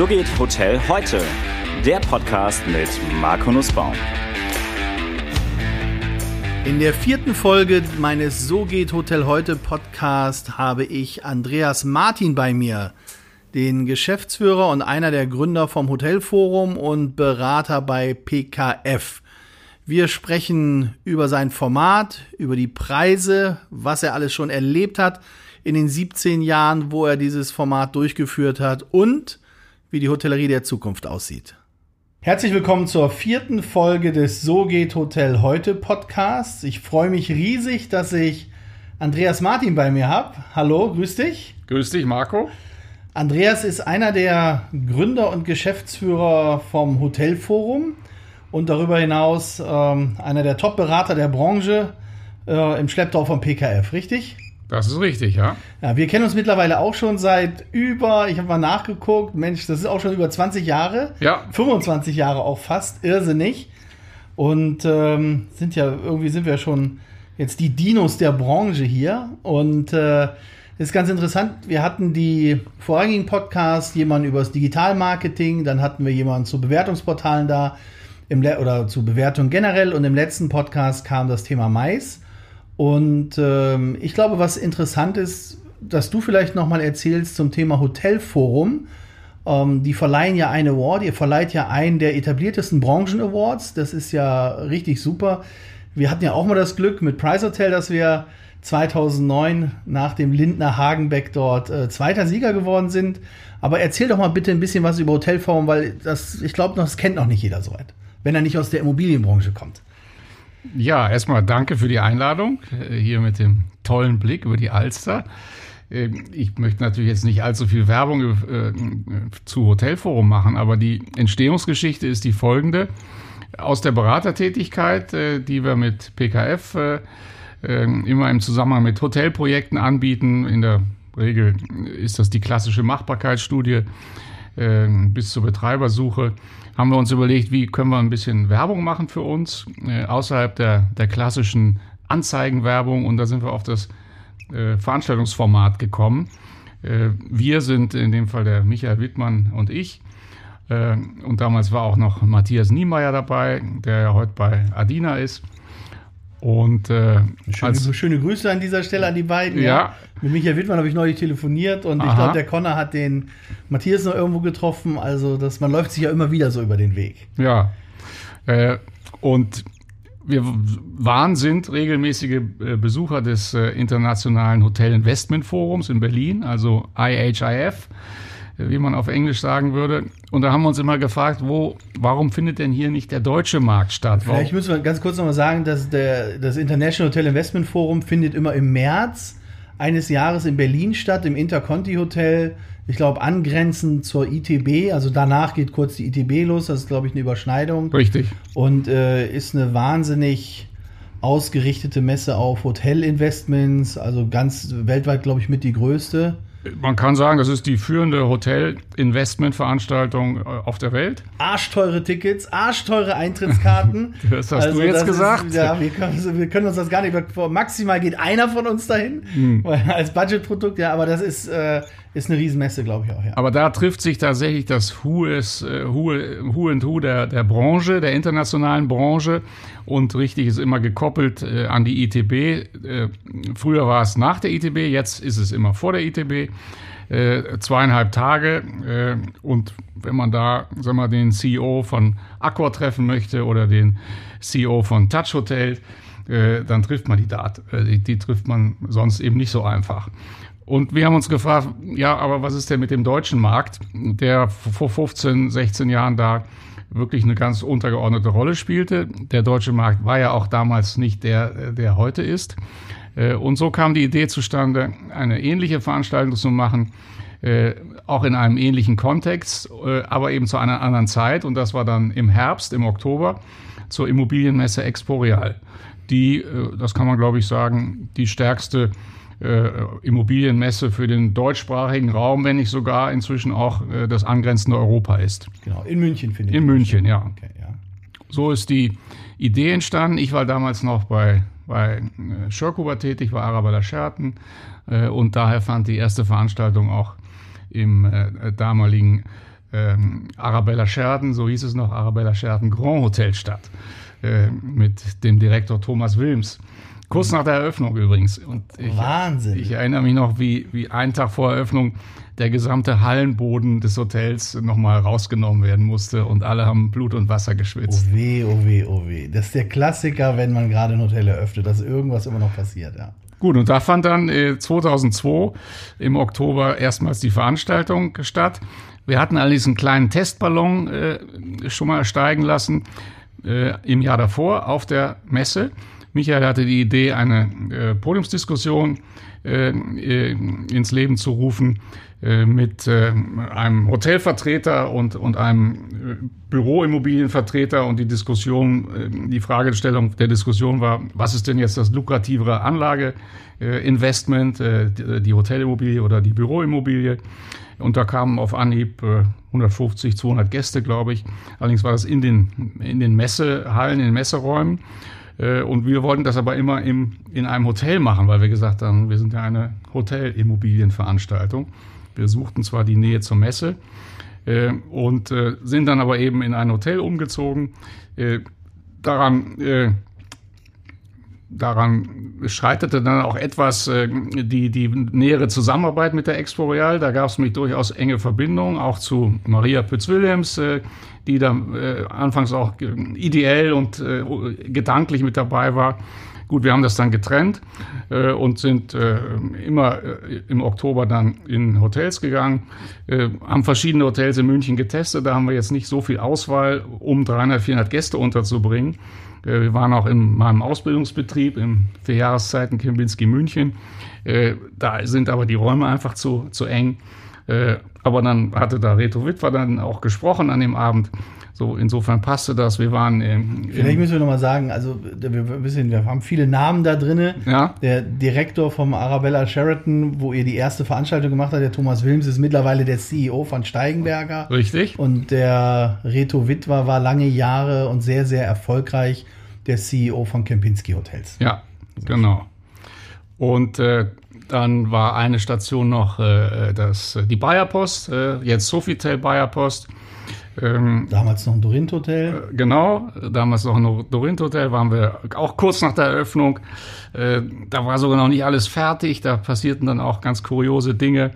So geht Hotel heute. Der Podcast mit Marco Nussbaum. In der vierten Folge meines So geht Hotel heute Podcast habe ich Andreas Martin bei mir, den Geschäftsführer und einer der Gründer vom Hotelforum und Berater bei PKF. Wir sprechen über sein Format, über die Preise, was er alles schon erlebt hat in den 17 Jahren, wo er dieses Format durchgeführt hat und wie die Hotellerie der Zukunft aussieht. Herzlich willkommen zur vierten Folge des So geht Hotel heute Podcasts. Ich freue mich riesig, dass ich Andreas Martin bei mir habe. Hallo, grüß dich. Grüß dich, Marco. Andreas ist einer der Gründer und Geschäftsführer vom Hotelforum und darüber hinaus ähm, einer der Top-Berater der Branche äh, im Schlepptau vom PKF, richtig? Das ist richtig, ja. Ja, wir kennen uns mittlerweile auch schon seit über, ich habe mal nachgeguckt, Mensch, das ist auch schon über 20 Jahre. Ja. 25 Jahre auch fast, irrsinnig. Und ähm, sind ja, irgendwie sind wir schon jetzt die Dinos der Branche hier. Und äh, ist ganz interessant. Wir hatten die vorherigen Podcasts jemanden über das Digitalmarketing, dann hatten wir jemanden zu Bewertungsportalen da im oder zu Bewertung generell und im letzten Podcast kam das Thema Mais. Und ähm, ich glaube, was interessant ist, dass du vielleicht nochmal erzählst zum Thema Hotelforum. Ähm, die verleihen ja einen Award, ihr verleiht ja einen der etabliertesten Branchen-Awards. Das ist ja richtig super. Wir hatten ja auch mal das Glück mit Price Hotel, dass wir 2009 nach dem Lindner Hagenbeck dort äh, zweiter Sieger geworden sind. Aber erzähl doch mal bitte ein bisschen was über Hotelforum, weil das, ich glaube, das kennt noch nicht jeder so weit, wenn er nicht aus der Immobilienbranche kommt. Ja, erstmal danke für die Einladung äh, hier mit dem tollen Blick über die Alster. Ähm, ich möchte natürlich jetzt nicht allzu viel Werbung äh, zu Hotelforum machen, aber die Entstehungsgeschichte ist die folgende. Aus der Beratertätigkeit, äh, die wir mit PKF immer im Zusammenhang mit Hotelprojekten anbieten, in der Regel ist das die klassische Machbarkeitsstudie bis zur Betreibersuche, haben wir uns überlegt, wie können wir ein bisschen Werbung machen für uns, äh, außerhalb der, der klassischen Anzeigenwerbung. Und da sind wir auf das äh, Veranstaltungsformat gekommen. Äh, wir sind in dem Fall der Michael Wittmann und ich. Äh, und damals war auch noch Matthias Niemeyer dabei, der ja heute bei Adina ist. Und äh, schöne, als, schöne Grüße an dieser Stelle an die beiden. Ja. ja. Mit Michael Wittmann habe ich neulich telefoniert und Aha. ich glaube, der Connor hat den Matthias noch irgendwo getroffen. Also das, man läuft sich ja immer wieder so über den Weg. Ja. Äh, und wir waren, sind regelmäßige äh, Besucher des äh, Internationalen Hotel Investment Forums in Berlin, also IHIF wie man auf Englisch sagen würde. Und da haben wir uns immer gefragt, wo, warum findet denn hier nicht der deutsche Markt statt? Warum? Vielleicht müssen wir ganz kurz nochmal sagen, dass der, das International Hotel Investment Forum findet immer im März eines Jahres in Berlin statt, im Interconti Hotel. Ich glaube, angrenzend zur ITB. Also danach geht kurz die ITB los. Das ist, glaube ich, eine Überschneidung. Richtig. Und äh, ist eine wahnsinnig ausgerichtete Messe auf Hotelinvestments. Also ganz weltweit, glaube ich, mit die größte. Man kann sagen, das ist die führende Hotel-Investment-Veranstaltung äh, auf der Welt. Arschteure Tickets, arschteure Eintrittskarten. das hast also du jetzt gesagt. Ist, ja, wir können, wir können, uns das gar nicht. Maximal geht einer von uns dahin hm. als Budgetprodukt. Ja, aber das ist, äh, ist eine Riesenmesse, glaube ich auch. Ja. Aber da trifft sich tatsächlich das Who, is, äh, Who, Who and Who der, der Branche, der internationalen Branche. Und richtig ist immer gekoppelt äh, an die ITB. Äh, früher war es nach der ITB, jetzt ist es immer vor der ITB. Äh, zweieinhalb Tage. Äh, und wenn man da sag mal, den CEO von Accor treffen möchte oder den CEO von Touch Hotel, äh, dann trifft man die da. Äh, die, die trifft man sonst eben nicht so einfach. Und wir haben uns gefragt, ja, aber was ist denn mit dem deutschen Markt, der vor 15, 16 Jahren da wirklich eine ganz untergeordnete Rolle spielte. Der deutsche Markt war ja auch damals nicht der, der heute ist. Äh, und so kam die Idee zustande, eine ähnliche Veranstaltung zu machen, äh, auch in einem ähnlichen Kontext, äh, aber eben zu einer anderen Zeit. Und das war dann im Herbst, im Oktober, zur Immobilienmesse Exporeal, die, das kann man glaube ich sagen, die stärkste Immobilienmesse für den deutschsprachigen Raum, wenn nicht sogar inzwischen auch äh, das angrenzende Europa ist. Genau, in München finde ich. In München, ja. Okay, ja. So ist die Idee entstanden. Ich war damals noch bei, bei äh, Schörkuber tätig, war Araber Scherten äh, und daher fand die erste Veranstaltung auch im äh, damaligen ähm, Arabella Scherden, so hieß es noch, Arabella Scherden Grand Hotel statt, äh, mit dem Direktor Thomas Wilms. Kurz nach der Eröffnung übrigens. Und ich, Wahnsinn. Ich erinnere mich noch, wie, wie einen Tag vor Eröffnung der gesamte Hallenboden des Hotels nochmal rausgenommen werden musste und alle haben Blut und Wasser geschwitzt. Oh weh, oh weh, oh weh. Das ist der Klassiker, wenn man gerade ein Hotel eröffnet, dass irgendwas immer noch passiert, ja. Gut, und da fand dann äh, 2002 im Oktober erstmals die Veranstaltung statt. Wir hatten allerdings einen kleinen Testballon äh, schon mal steigen lassen äh, im Jahr davor auf der Messe. Michael hatte die Idee, eine äh, Podiumsdiskussion äh, äh, ins Leben zu rufen äh, mit äh, einem Hotelvertreter und, und einem äh, Büroimmobilienvertreter und die Diskussion, die Fragestellung der Diskussion war, was ist denn jetzt das lukrativere Anlageinvestment, äh, die Hotelimmobilie oder die Büroimmobilie? Und da kamen auf Anhieb 150, 200 Gäste, glaube ich. Allerdings war das in den, in den Messehallen, in den Messeräumen. Und wir wollten das aber immer im, in einem Hotel machen, weil wir gesagt haben, wir sind ja eine Hotelimmobilienveranstaltung. Wir suchten zwar die Nähe zur Messe äh, und äh, sind dann aber eben in ein Hotel umgezogen. Äh, daran, äh, daran scheiterte dann auch etwas äh, die, die nähere Zusammenarbeit mit der Expo Royal. Da gab es mich durchaus enge Verbindungen, auch zu Maria Pütz-Williams, äh, die da anfangs auch ideell und gedanklich mit dabei war. Gut, wir haben das dann getrennt äh, und sind äh, immer äh, im Oktober dann in Hotels gegangen, äh, haben verschiedene Hotels in München getestet. Da haben wir jetzt nicht so viel Auswahl, um 300, 400 Gäste unterzubringen. Äh, wir waren auch in meinem Ausbildungsbetrieb im vier Jahreszeiten Kempinski München. Äh, da sind aber die Räume einfach zu, zu eng. aber dann hatte da Reto Witwer dann auch gesprochen an dem Abend so, insofern passte das. Wir waren im, Vielleicht müssen wir nochmal sagen, also wir, wissen, wir haben viele Namen da drin. Ja. Der Direktor vom Arabella Sheraton, wo ihr die erste Veranstaltung gemacht habt, der Thomas Wilms, ist mittlerweile der CEO von Steigenberger. Richtig. Und der Reto Witwer war lange Jahre und sehr, sehr erfolgreich der CEO von Kempinski Hotels. Ja, genau. Und äh, dann war eine Station noch äh, das, die Bayer Post, äh, jetzt Sofitel Bayer Post. Ähm, damals noch ein Dorint-Hotel. Äh, genau, damals noch ein Dorint-Hotel, waren wir auch kurz nach der Eröffnung. Äh, da war sogar noch nicht alles fertig, da passierten dann auch ganz kuriose Dinge,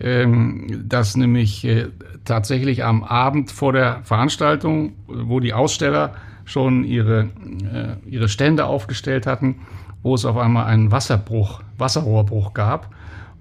ähm, dass nämlich äh, tatsächlich am Abend vor der Veranstaltung, wo die Aussteller schon ihre, äh, ihre Stände aufgestellt hatten, wo es auf einmal einen Wasserbruch, Wasserrohrbruch gab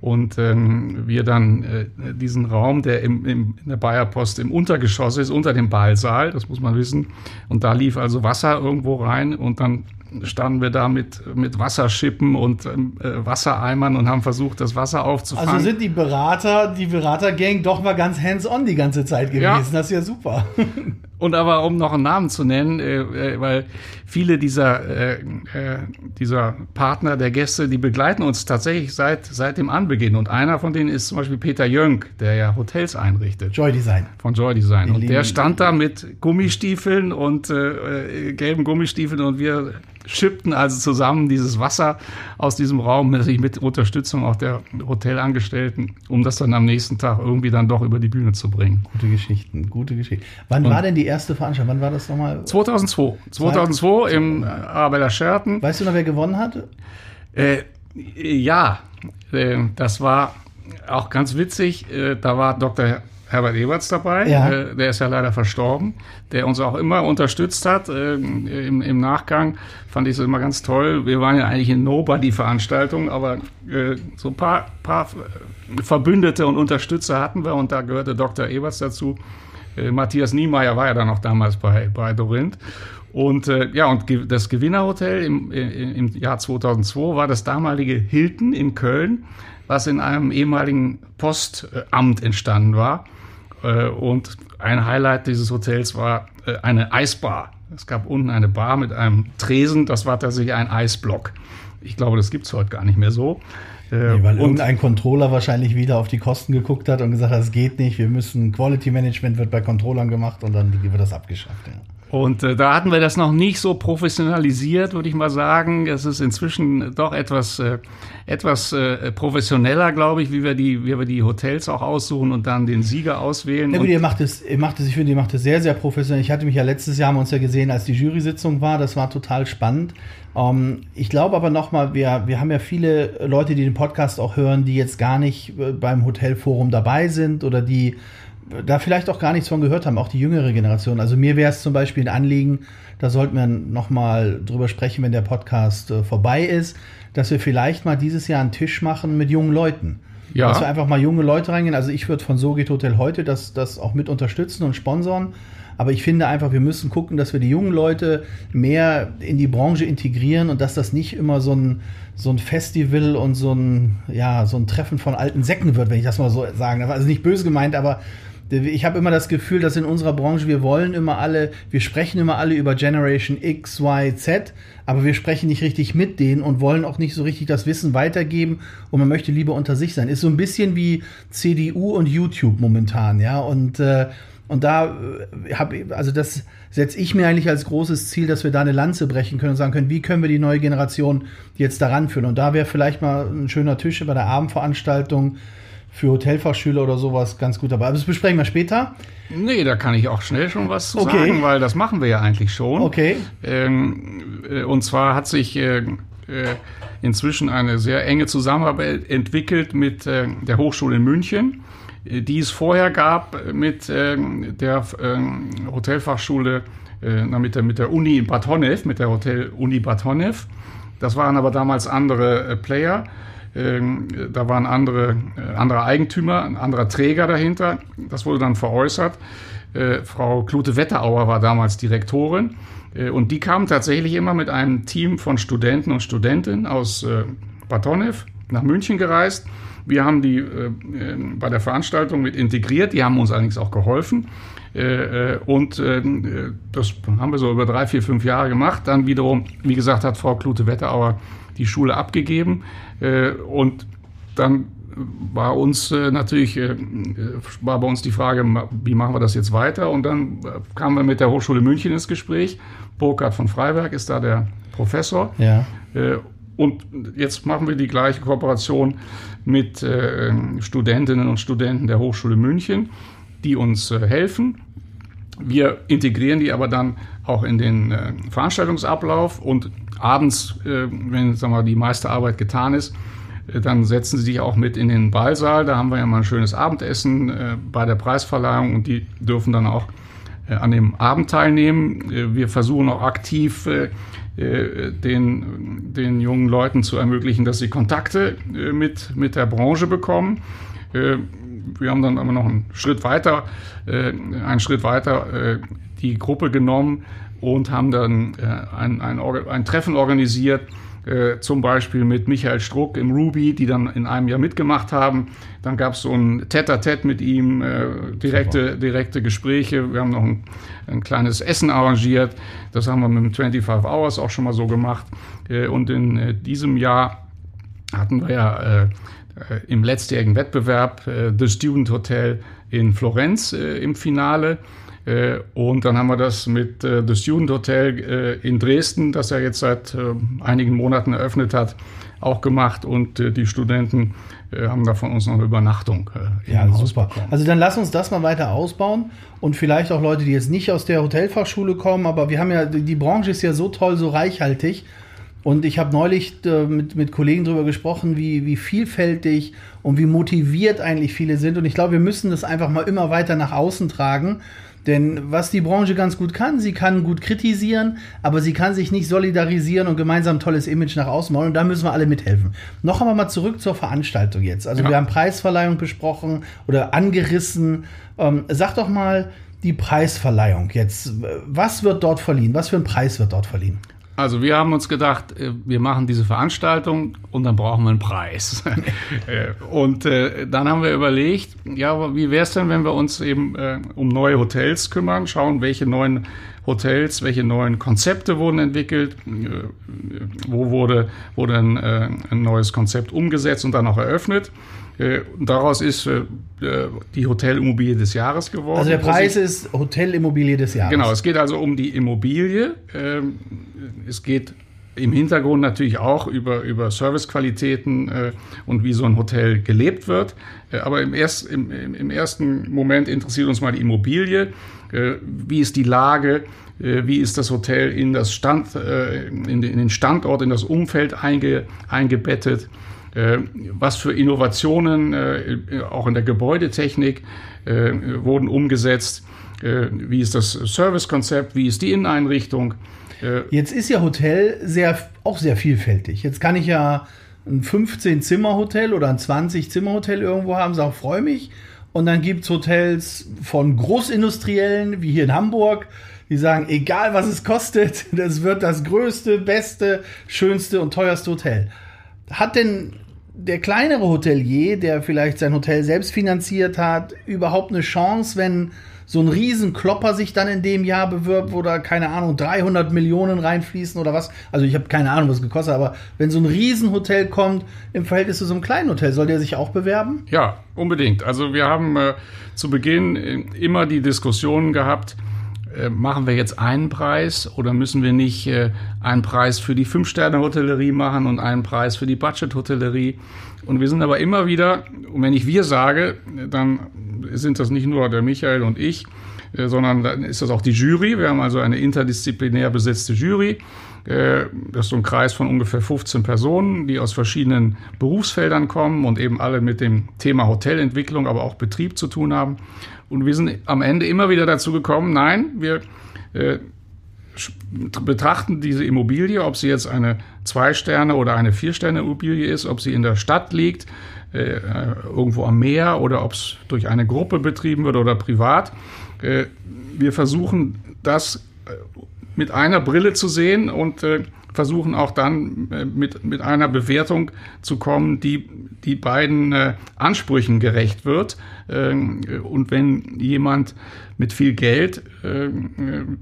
und ähm, wir dann äh, diesen Raum, der im, im, in der Bayerpost im Untergeschoss ist, unter dem Ballsaal, das muss man wissen, und da lief also Wasser irgendwo rein und dann standen wir da mit, mit Wasserschippen und ähm, äh, Wassereimern und haben versucht, das Wasser aufzufangen. Also sind die Berater, die Beratergang doch mal ganz hands-on die ganze Zeit gewesen. Ja. Das ist ja super. Und aber um noch einen Namen zu nennen, äh, äh, weil viele dieser, äh, äh, dieser Partner der Gäste, die begleiten uns tatsächlich seit, seit dem Anbeginn. Und einer von denen ist zum Beispiel Peter Jönk, der ja Hotels einrichtet. Joy Design. Von Joy Design. und der stand da mit Gummistiefeln und äh, gelben Gummistiefeln und wir schippten also zusammen dieses Wasser aus diesem Raum, natürlich mit Unterstützung auch der Hotelangestellten, um das dann am nächsten Tag irgendwie dann doch über die Bühne zu bringen. Gute Geschichten, gute Geschichten. Wann Und war denn die erste Veranstaltung? Wann war das nochmal? 2002. 2002 im Arabella Sheraton. Weißt du noch, wer gewonnen hatte? Äh, ja, äh, das war auch ganz witzig. Äh, da war Dr. Herbert Eberts dabei, ja. äh, der ist ja leider verstorben, der uns auch immer unterstützt hat äh, im, im, Nachgang. Fand ich es immer ganz toll. Wir waren ja eigentlich in Nobody-Veranstaltung, aber äh, so ein paar, paar Verbündete und Unterstützer hatten wir und da gehörte Dr. Eberts dazu. Äh, Matthias Niemeyer war ja dann noch damals bei, bei Dorint. Und äh, ja, und das Gewinnerhotel im, im Jahr 2002 war das damalige Hilton in Köln, was in einem ehemaligen Postamt entstanden war. Äh, und ein Highlight dieses Hotels war äh, eine Eisbar. Es gab unten eine Bar mit einem Tresen, das war tatsächlich ein Eisblock. Ich glaube, das gibt es heute gar nicht mehr so. Nee, weil und irgendein Controller wahrscheinlich wieder auf die Kosten geguckt hat und gesagt hat, das geht nicht, wir müssen Quality Management wird bei Controllern gemacht und dann wird das abgeschafft. Ja. Und äh, da hatten wir das noch nicht so professionalisiert, würde ich mal sagen. Es ist inzwischen doch etwas, äh, etwas äh, professioneller, glaube ich, wie wir, die, wie wir die Hotels auch aussuchen und dann den Sieger auswählen. Ja gut, ihr macht es, ihr macht es, ich finde, ihr macht es sehr, sehr professionell. Ich hatte mich ja letztes Jahr, haben wir uns ja gesehen, als die Jury-Sitzung war. Das war total spannend. Ähm, ich glaube aber nochmal, wir, wir haben ja viele Leute, die den Podcast auch hören, die jetzt gar nicht äh, beim Hotelforum dabei sind oder die da vielleicht auch gar nichts von gehört haben, auch die jüngere Generation. Also mir wäre es zum Beispiel ein Anliegen, da sollten wir nochmal drüber sprechen, wenn der Podcast äh, vorbei ist, dass wir vielleicht mal dieses Jahr einen Tisch machen mit jungen Leuten. Ja. Dass wir einfach mal junge Leute reingehen. Also ich würde von So geht Hotel heute das, das auch mit unterstützen und sponsoren. Aber ich finde einfach, wir müssen gucken, dass wir die jungen Leute mehr in die Branche integrieren und dass das nicht immer so ein, so ein Festival und so ein, ja, so ein Treffen von alten Säcken wird, wenn ich das mal so sagen darf. Also nicht böse gemeint, aber ich habe immer das Gefühl, dass in unserer Branche wir wollen immer alle, wir sprechen immer alle über Generation X, Y, Z, aber wir sprechen nicht richtig mit denen und wollen auch nicht so richtig das Wissen weitergeben und man möchte lieber unter sich sein. Ist so ein bisschen wie CDU und YouTube momentan, ja. Und äh, und da äh, habe also das setze ich mir eigentlich als großes Ziel, dass wir da eine Lanze brechen können und sagen können, wie können wir die neue Generation jetzt daran führen? Und da wäre vielleicht mal ein schöner Tisch bei der Abendveranstaltung für Hotelfachschüler oder sowas ganz gut dabei. Aber das besprechen wir später. Nee, da kann ich auch schnell schon was zu okay. sagen, weil das machen wir ja eigentlich schon. Okay. Ähm, äh, und zwar hat sich äh, äh, inzwischen eine sehr enge Zusammenarbeit entwickelt mit äh, der Hochschule in München, äh, die es vorher gab mit äh, der Hotelfachschule, mit, der, mit der Uni in Bad Honnef, mit der Hotel Uni Bad Honnef. Das waren aber damals andere Player. Ähm, da waren andere, äh, andere Eigentümer, ein anderer Träger dahinter. Das wurde dann veräußert. Äh, Frau Klute Wetterauer war damals Direktorin. Äh, und die kam tatsächlich immer mit einem Team von Studenten und Studentinnen aus Bad nach München gereist. Wir haben die äh, bei der Veranstaltung mit integriert, die haben uns allerdings auch geholfen. Äh, und äh, das haben wir so über drei, vier, fünf Jahre gemacht. Dann wiederum, wie gesagt, hat Frau Klute Wetterauer die Schule abgegeben. Äh, und dann war uns äh, natürlich, äh, war bei uns die Frage, wie machen wir das jetzt weiter? Und dann kamen wir mit der Hochschule München ins Gespräch. Burkhard von Freiberg ist da der Professor. Ja. Und jetzt machen wir die gleiche Kooperation mit Studentinnen und Studenten der Hochschule München, die uns helfen. Wir integrieren die aber dann auch in den Veranstaltungsablauf und abends, äh, wenn sagen wir, die meiste Arbeit getan ist, äh, dann setzen sie sich auch mit in den Ballsaal. Da haben wir ja mal ein schönes Abendessen äh, bei der Preisverleihung und die dürfen dann auch an dem Abend teilnehmen. Wir versuchen auch aktiv den, den jungen Leuten zu ermöglichen, dass sie Kontakte mit, mit der Branche bekommen. Wir haben dann aber noch einen Schritt weiter, einen Schritt weiter die Gruppe genommen und haben dann äh, ein, ein, ein, Treffen organisiert, äh, zum Beispiel mit Michael Struck im Ruby, die dann in einem Jahr mitgemacht haben. Dann gab es so ein Tête-à-Tête mit ihm, äh, direkte, direkte Gespräche. Wir haben noch ein, ein, kleines Essen arrangiert. Das haben wir mit dem 25 Hours auch schon mal so gemacht. Äh, und in äh, diesem Jahr hatten wir ja im letztjährigen Wettbewerb The Student Hotel in Florenz im Finale. Äh, und dann haben wir das mit äh, The Student Hotel äh, in Dresden, das er jetzt seit einigen Monaten eröffnet hat, auch gemacht. Und die Studenten haben da von uns noch eine Übernachtung. ja, super. Bekommen. Also dann lass uns das mal weiter ausbauen und vielleicht auch Leute, die jetzt nicht aus der Hotelfachschule kommen, aber wir haben ja, die Branche ist ja so toll, so reichhaltig. Und ich habe neulich äh, mit, mit Kollegen darüber gesprochen, wie, wie vielfältig und wie motiviert eigentlich viele sind. Und ich glaube, wir müssen das einfach mal immer weiter nach außen tragen. Denn was die Branche ganz gut kann, sie kann gut kritisieren, aber sie kann sich nicht solidarisieren und gemeinsam ein tolles Image nach außen machen. Und da müssen wir alle mithelfen. Noch einmal mal zurück zur Veranstaltung jetzt. Also ja. wir haben Preisverleihung besprochen oder angerissen. Ähm, sag doch mal die Preisverleihung jetzt. Was wird dort verliehen? Was für ein Preis wird dort verliehen? Also wir haben uns gedacht, äh, wir machen diese Veranstaltung und dann brauchen wir einen Preis. Äh, und äh, dann haben wir überlegt, ja, wie wäre es denn, wenn wir uns eben um neue Hotels kümmern, schauen, welche neuen Hotels, welche neuen Konzepte wurden entwickelt, wo wurde, wurde ein, ein neues Konzept umgesetzt und dann auch eröffnet. Äh, daraus ist äh, die Hotelimmobilie des Jahres geworden. Also der Preis ist Hotelimmobilie des Jahres. Genau, es geht also um die Immobilie. Ähm, es geht im Hintergrund natürlich auch über, über Servicequalitäten äh, und wie so ein Hotel gelebt wird. Äh, aber im, erst, im, im, ersten Moment interessiert uns mal die Immobilie. Äh, wie ist die Lage? Äh, wie ist das Hotel in, das Stand, äh, in, den Standort, in das Umfeld einge, eingebettet? Äh, was für Innovationen auch in der Gebäudetechnik wurden umgesetzt? Wie ist das Servicekonzept? Wie ist die Inneneinrichtung? Jetzt ist ja Hotel sehr, auch sehr vielfältig. Jetzt kann ich ja ein 15-Zimmer-Hotel oder ein 20-Zimmer-Hotel irgendwo haben, sage, freue mich. Und dann gibt es Hotels von Großindustriellen, wie hier in Hamburg, die sagen, egal was es kostet, das wird das größte, beste, schönste und teuerste Hotel. Hat denn der kleinere Hotelier, der vielleicht sein Hotel selbst finanziert hat, überhaupt eine Chance, wenn so ein Riesenklopper sich dann in dem Jahr bewirbt, da, keine Ahnung, 300 Millionen reinfließen oder was. Also ich habe keine Ahnung, was es gekostet hat, aber wenn so ein Riesenhotel kommt im Verhältnis zu so einem kleinen Hotel, soll der sich auch bewerben? Ja, unbedingt. Also wir haben äh, zu Beginn äh, immer die Diskussion gehabt, äh, machen wir jetzt einen Preis oder müssen wir nicht äh, einen Preis für die Fünf-Sterne-Hotellerie machen und einen Preis für die Budget-Hotellerie? Und wir sind aber immer wieder, und wenn ich wir sage, dann sind das nicht nur der Michael und ich, äh, sondern dann ist das auch die Jury. Wir haben also eine interdisziplinär besetzte Jury. Das ist so ein Kreis von ungefähr 15 Personen, die aus verschiedenen Berufsfeldern kommen und eben alle mit dem Thema Hotelentwicklung, aber auch Betrieb zu tun haben. Und wir sind am Ende immer wieder dazu gekommen, nein, wir äh, betrachten diese Immobilie, ob sie jetzt eine Zwei-Sterne- oder eine Vier-Sterne-Immobilie ist, ob sie in der Stadt liegt, äh, irgendwo am Meer oder ob es durch eine Gruppe betrieben wird oder privat. Äh, wir versuchen das äh, mit einer Brille zu sehen und äh, versuchen auch dann äh, mit, mit einer Bewertung zu kommen, die, die beiden äh, Ansprüchen gerecht wird. Ähm, und wenn jemand mit viel Geld, äh,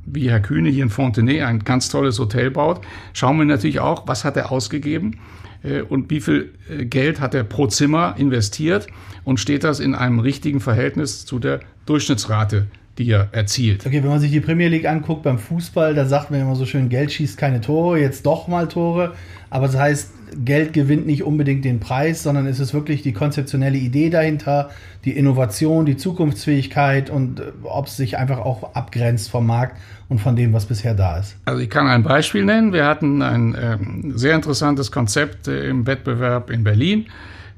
wie Herr Kühne hier in Fontenay, ein ganz tolles Hotel baut, schauen wir natürlich auch, was hat er ausgegeben äh, und wie viel äh, Geld hat er pro Zimmer investiert und steht das in einem richtigen Verhältnis zu der Durchschnittsrate die er erzielt. Okay, wenn man sich die Premier League anguckt beim Fußball, da sagt man immer so schön, Geld schießt keine Tore, jetzt doch mal Tore. Aber das heißt, Geld gewinnt nicht unbedingt den Preis, sondern es ist wirklich die konzeptionelle Idee dahinter, die Innovation, die Zukunftsfähigkeit und äh, ob es sich einfach auch abgrenzt vom Markt und von dem, was bisher da ist. Also ich kann ein Beispiel nennen. Wir hatten ein äh, sehr interessantes Konzept äh, im Wettbewerb in Berlin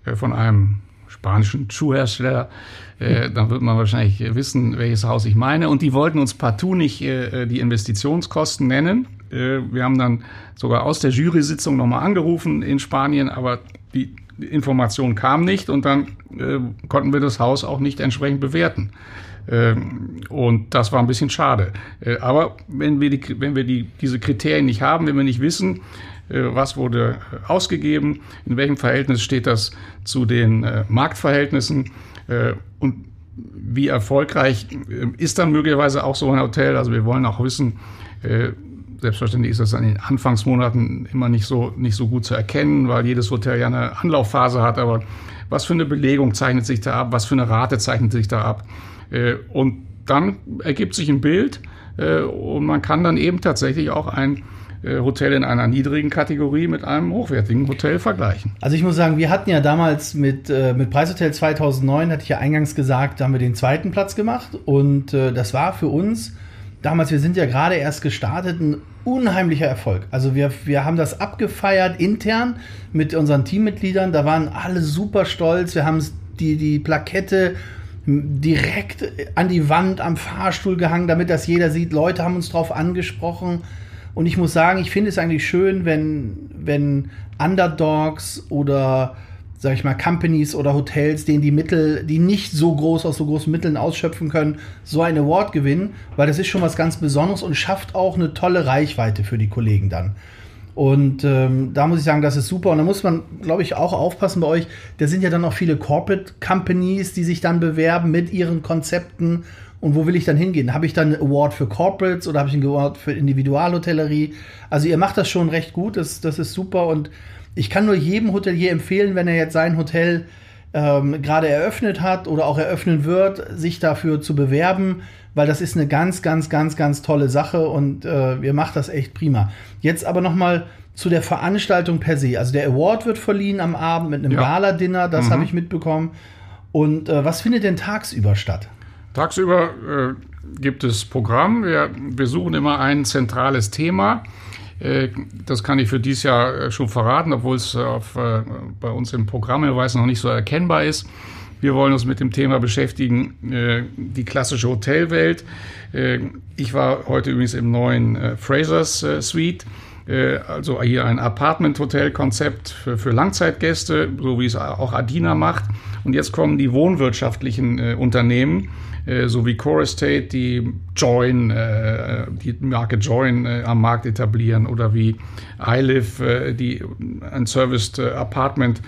äh, von einem spanischen Schuhhersteller. Äh, dann wird man wahrscheinlich wissen, welches Haus ich meine. Und die wollten uns partout nicht äh, die Investitionskosten nennen. Äh, wir haben dann sogar aus der Jury-Sitzung nochmal angerufen in Spanien, aber die, Information kam nicht und dann äh, konnten wir das Haus auch nicht entsprechend bewerten. Ähm, und das war ein bisschen schade. Äh, aber wenn wir, die, wenn wir die, diese Kriterien nicht haben, wenn wir nicht wissen, äh, was wurde ausgegeben, in welchem Verhältnis steht das zu den äh, Marktverhältnissen und wie erfolgreich ist dann möglicherweise auch so ein Hotel. Also wir wollen auch wissen, selbstverständlich ist das in den Anfangsmonaten immer nicht so, nicht so gut zu erkennen, weil jedes Hotel ja eine Anlaufphase hat. Aber was für eine Belegung zeichnet sich da ab? Was für eine Rate zeichnet sich da ab? Und dann ergibt sich ein Bild und man kann dann eben tatsächlich auch ein äh, Hotel in einer niedrigen Kategorie mit einem hochwertigen Hotel vergleichen. Also ich muss sagen, wir hatten ja damals mit, äh, mit Preishotel 2009, hatte ich ja eingangs gesagt, da haben wir den zweiten Platz gemacht und äh, das war für uns damals, wir sind ja gerade erst gestartet, ein unheimlicher Erfolg. Also wir, wir haben das abgefeiert intern mit unseren Teammitgliedern, da waren alle super stolz, wir haben die, die Plakette direkt an die Wand am Fahrstuhl gehangen, damit das jeder sieht. Leute haben uns drauf angesprochen. Und ich muss sagen, ich finde es eigentlich schön, wenn, wenn Underdogs oder sag ich mal, Companies oder Hotels, denen die Mittel, die nicht so groß aus so großen Mitteln ausschöpfen können, so ein Award gewinnen, weil das ist schon was ganz Besonderes und schafft auch eine tolle Reichweite für die Kollegen dann. Und ähm, da muss ich sagen, das ist super. Und da muss man, glaube ich, auch aufpassen bei euch. Da sind ja dann auch viele Corporate Companies, die sich dann bewerben mit ihren Konzepten und wo will ich dann hingehen? Habe ich dann einen Award für Corporates oder habe ich einen Award für Individualhotellerie? Also ihr macht das schon recht gut, das, das ist super und ich kann nur jedem Hotelier empfehlen, wenn er jetzt sein Hotel ähm, gerade eröffnet hat oder auch eröffnen wird, sich dafür zu bewerben, weil das ist eine ganz, ganz, ganz, ganz tolle Sache und äh, ihr macht das echt prima. Jetzt aber noch mal zu der Veranstaltung per se. Also der Award wird verliehen am Abend mit einem Ja. Gala-Dinner, das Mhm. habe ich mitbekommen. Und äh, was findet denn tagsüber statt? Tagsüber äh, gibt es Programm. Wir, wir suchen immer ein zentrales Thema. Äh, das kann ich für dieses Jahr äh, schon verraten, obwohl es äh, äh, bei uns im Programmhinweis noch nicht so erkennbar ist. Wir wollen uns mit dem Thema beschäftigen, die klassische Hotelwelt. Ich war heute übrigens im neuen Frasers Suite. Also hier ein Apartment-Hotel-Konzept für, Langzeitgäste, so wie es auch Adina macht. Und jetzt kommen die wohnwirtschaftlichen Unternehmen, äh, so wie Core Estate, die Join, äh, die Marke Join äh, am Markt etablieren oder wie iLive, äh, die ein Serviced äh, Apartment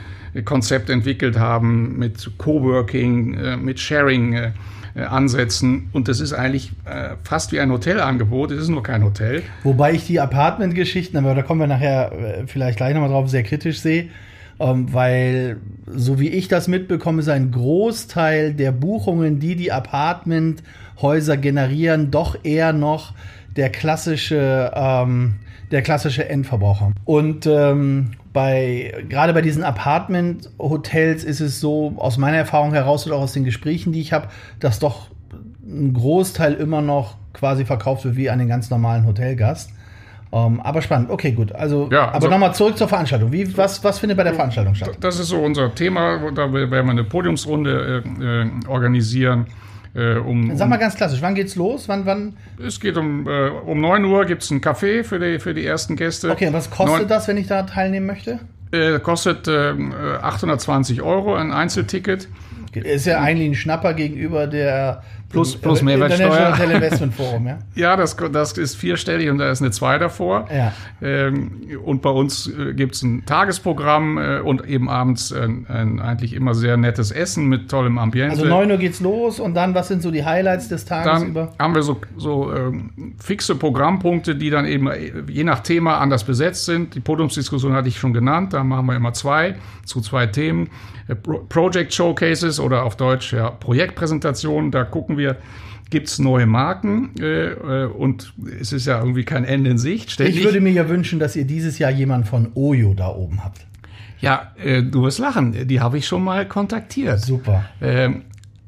Konzept entwickelt haben mit Coworking, mit Sharing. Ansätzen und das ist eigentlich äh, fast wie ein Hotelangebot, es ist nur kein Hotel. Wobei ich die Apartment-Geschichten, aber da kommen wir nachher vielleicht gleich nochmal drauf, sehr kritisch sehe. Ähm, weil, so wie ich das mitbekomme, ist ein Großteil der Buchungen, die die Apartmenthäuser generieren, doch eher noch der klassische, ähm, der klassische Endverbraucher. Und ähm, bei, gerade bei diesen Apartment-Hotels ist es so, aus meiner Erfahrung heraus und auch aus den Gesprächen, die ich habe, dass doch ein Großteil immer noch quasi verkauft wird wie den ganz normalen Hotelgast. Ähm, aber spannend, okay, gut. Also, Ja, aber also- nochmal zurück zur Veranstaltung. Wie, was, was findet bei der Veranstaltung statt? Das ist so unser Thema. Da werden wir eine Podiumsrunde äh, äh, organisieren. Äh, um, Sag mal ganz klassisch, wann geht's los? Wann, wann? es geht um, äh, um 9 Uhr gibt es einen Kaffee für die, für die ersten Gäste. Okay, und was kostet Neun- das, wenn ich da teilnehmen möchte? Äh, kostet äh, 820 Euro ein Einzelticket. Ist ja eigentlich ein Schnapper gegenüber der Plus- plus Mehrwertsteuer. International Hotel Investment Forum, ja? Ja, das, das ist vierstellig und da ist eine 2 davor. Ja. Ähm, und bei uns äh, gibt es ein Tagesprogramm äh, und eben abends ein, ein eigentlich immer sehr nettes Essen mit tollem Ambiente. Also 9 Uhr geht's los und dann, was sind so die Highlights des Tages Dann über? haben wir so, so ähm, fixe Programmpunkte, die dann eben äh, je nach Thema anders besetzt sind. Die Podiumsdiskussion hatte ich schon genannt, da machen wir immer zwei zu zwei Themen. Pro Project Showcases oder auf Deutsch ja, Projektpräsentationen, da gucken wir, gibt es neue Marken äh, äh, und es ist ja irgendwie kein Ende in Sicht. Ständig. Ich würde mir ja wünschen, dass ihr dieses Jahr jemanden von Oyo da oben habt. ja, äh, du wirst lachen, die habe ich schon mal kontaktiert. Super. Ähm,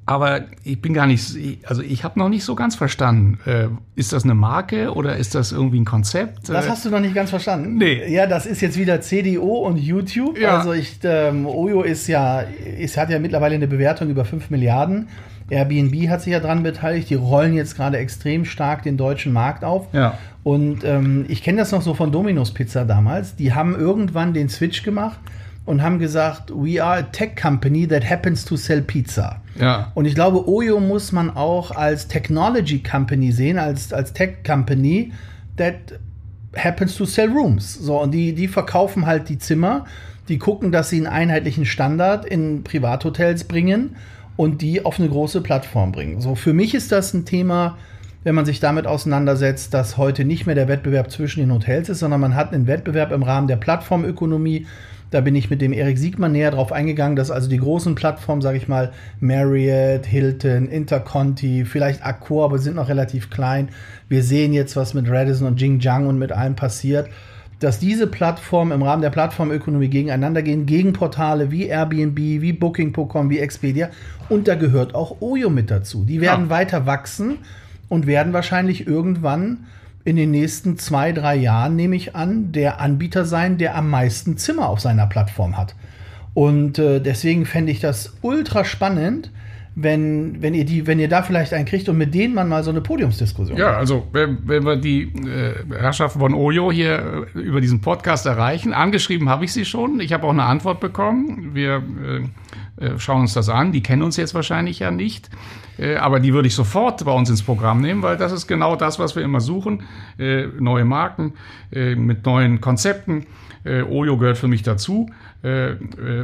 aber ich bin gar nicht, also ich habe noch nicht so ganz verstanden. Äh, ist das eine Marke oder ist das irgendwie ein Konzept? Das hast du noch nicht ganz verstanden? Nee. Ja, das ist jetzt wieder CDO und YouTube. Ja. Also ich, ähm, Oyo ist ja, es hat ja mittlerweile eine Bewertung über 5 Milliarden. Airbnb hat sich ja dran beteiligt. Die rollen jetzt gerade extrem stark den deutschen Markt auf. Ja. Und ähm, ich kenne das noch so von Domino's Pizza damals. Die haben irgendwann den Switch gemacht und haben gesagt, we are a tech company that happens to sell pizza. Ja. Und ich glaube, Oyo muss man auch als Technology Company sehen, als, als Tech Company that happens to sell rooms. So, und die, die verkaufen halt die Zimmer, die gucken, dass sie einen einheitlichen Standard in Privathotels bringen und die auf eine große Plattform bringen. So, für mich ist das ein Thema, wenn man sich damit auseinandersetzt, dass heute nicht mehr der Wettbewerb zwischen den Hotels ist, sondern man hat einen Wettbewerb im Rahmen der Plattformökonomie. Da bin ich mit dem Erik Siegmann näher drauf eingegangen, dass also die großen Plattformen, sage ich mal, Marriott, Hilton, Interconti, vielleicht Accor, aber sind noch relativ klein. Wir sehen jetzt, was mit Radisson und Jingjiang und mit allem passiert, dass diese Plattformen im Rahmen der Plattformökonomie gegeneinander gehen, gegen Portale wie Airbnb, wie Booking.com, wie Expedia. Und da gehört auch Oyo mit dazu. Die werden Ja. weiter wachsen und werden wahrscheinlich irgendwann in den nächsten zwei, drei Jahren, nehme ich an, der Anbieter sein, der am meisten Zimmer auf seiner Plattform hat. Und äh, deswegen fände ich das ultra spannend, wenn, wenn, ihr die, wenn ihr da vielleicht einen kriegt und mit denen man mal so eine Podiumsdiskussion Ja, also wenn, wenn wir die äh, Herrschaften von Oyo hier äh, über diesen Podcast erreichen, angeschrieben habe ich sie schon. Ich habe auch eine Antwort bekommen. Wir äh, äh, schauen uns das an. Die kennen uns jetzt wahrscheinlich ja nicht. Äh, aber die würde ich sofort bei uns ins Programm nehmen, weil das ist genau das, was wir immer suchen. Äh, neue Marken mit neuen Konzepten. Oyo gehört für mich dazu. Äh, äh,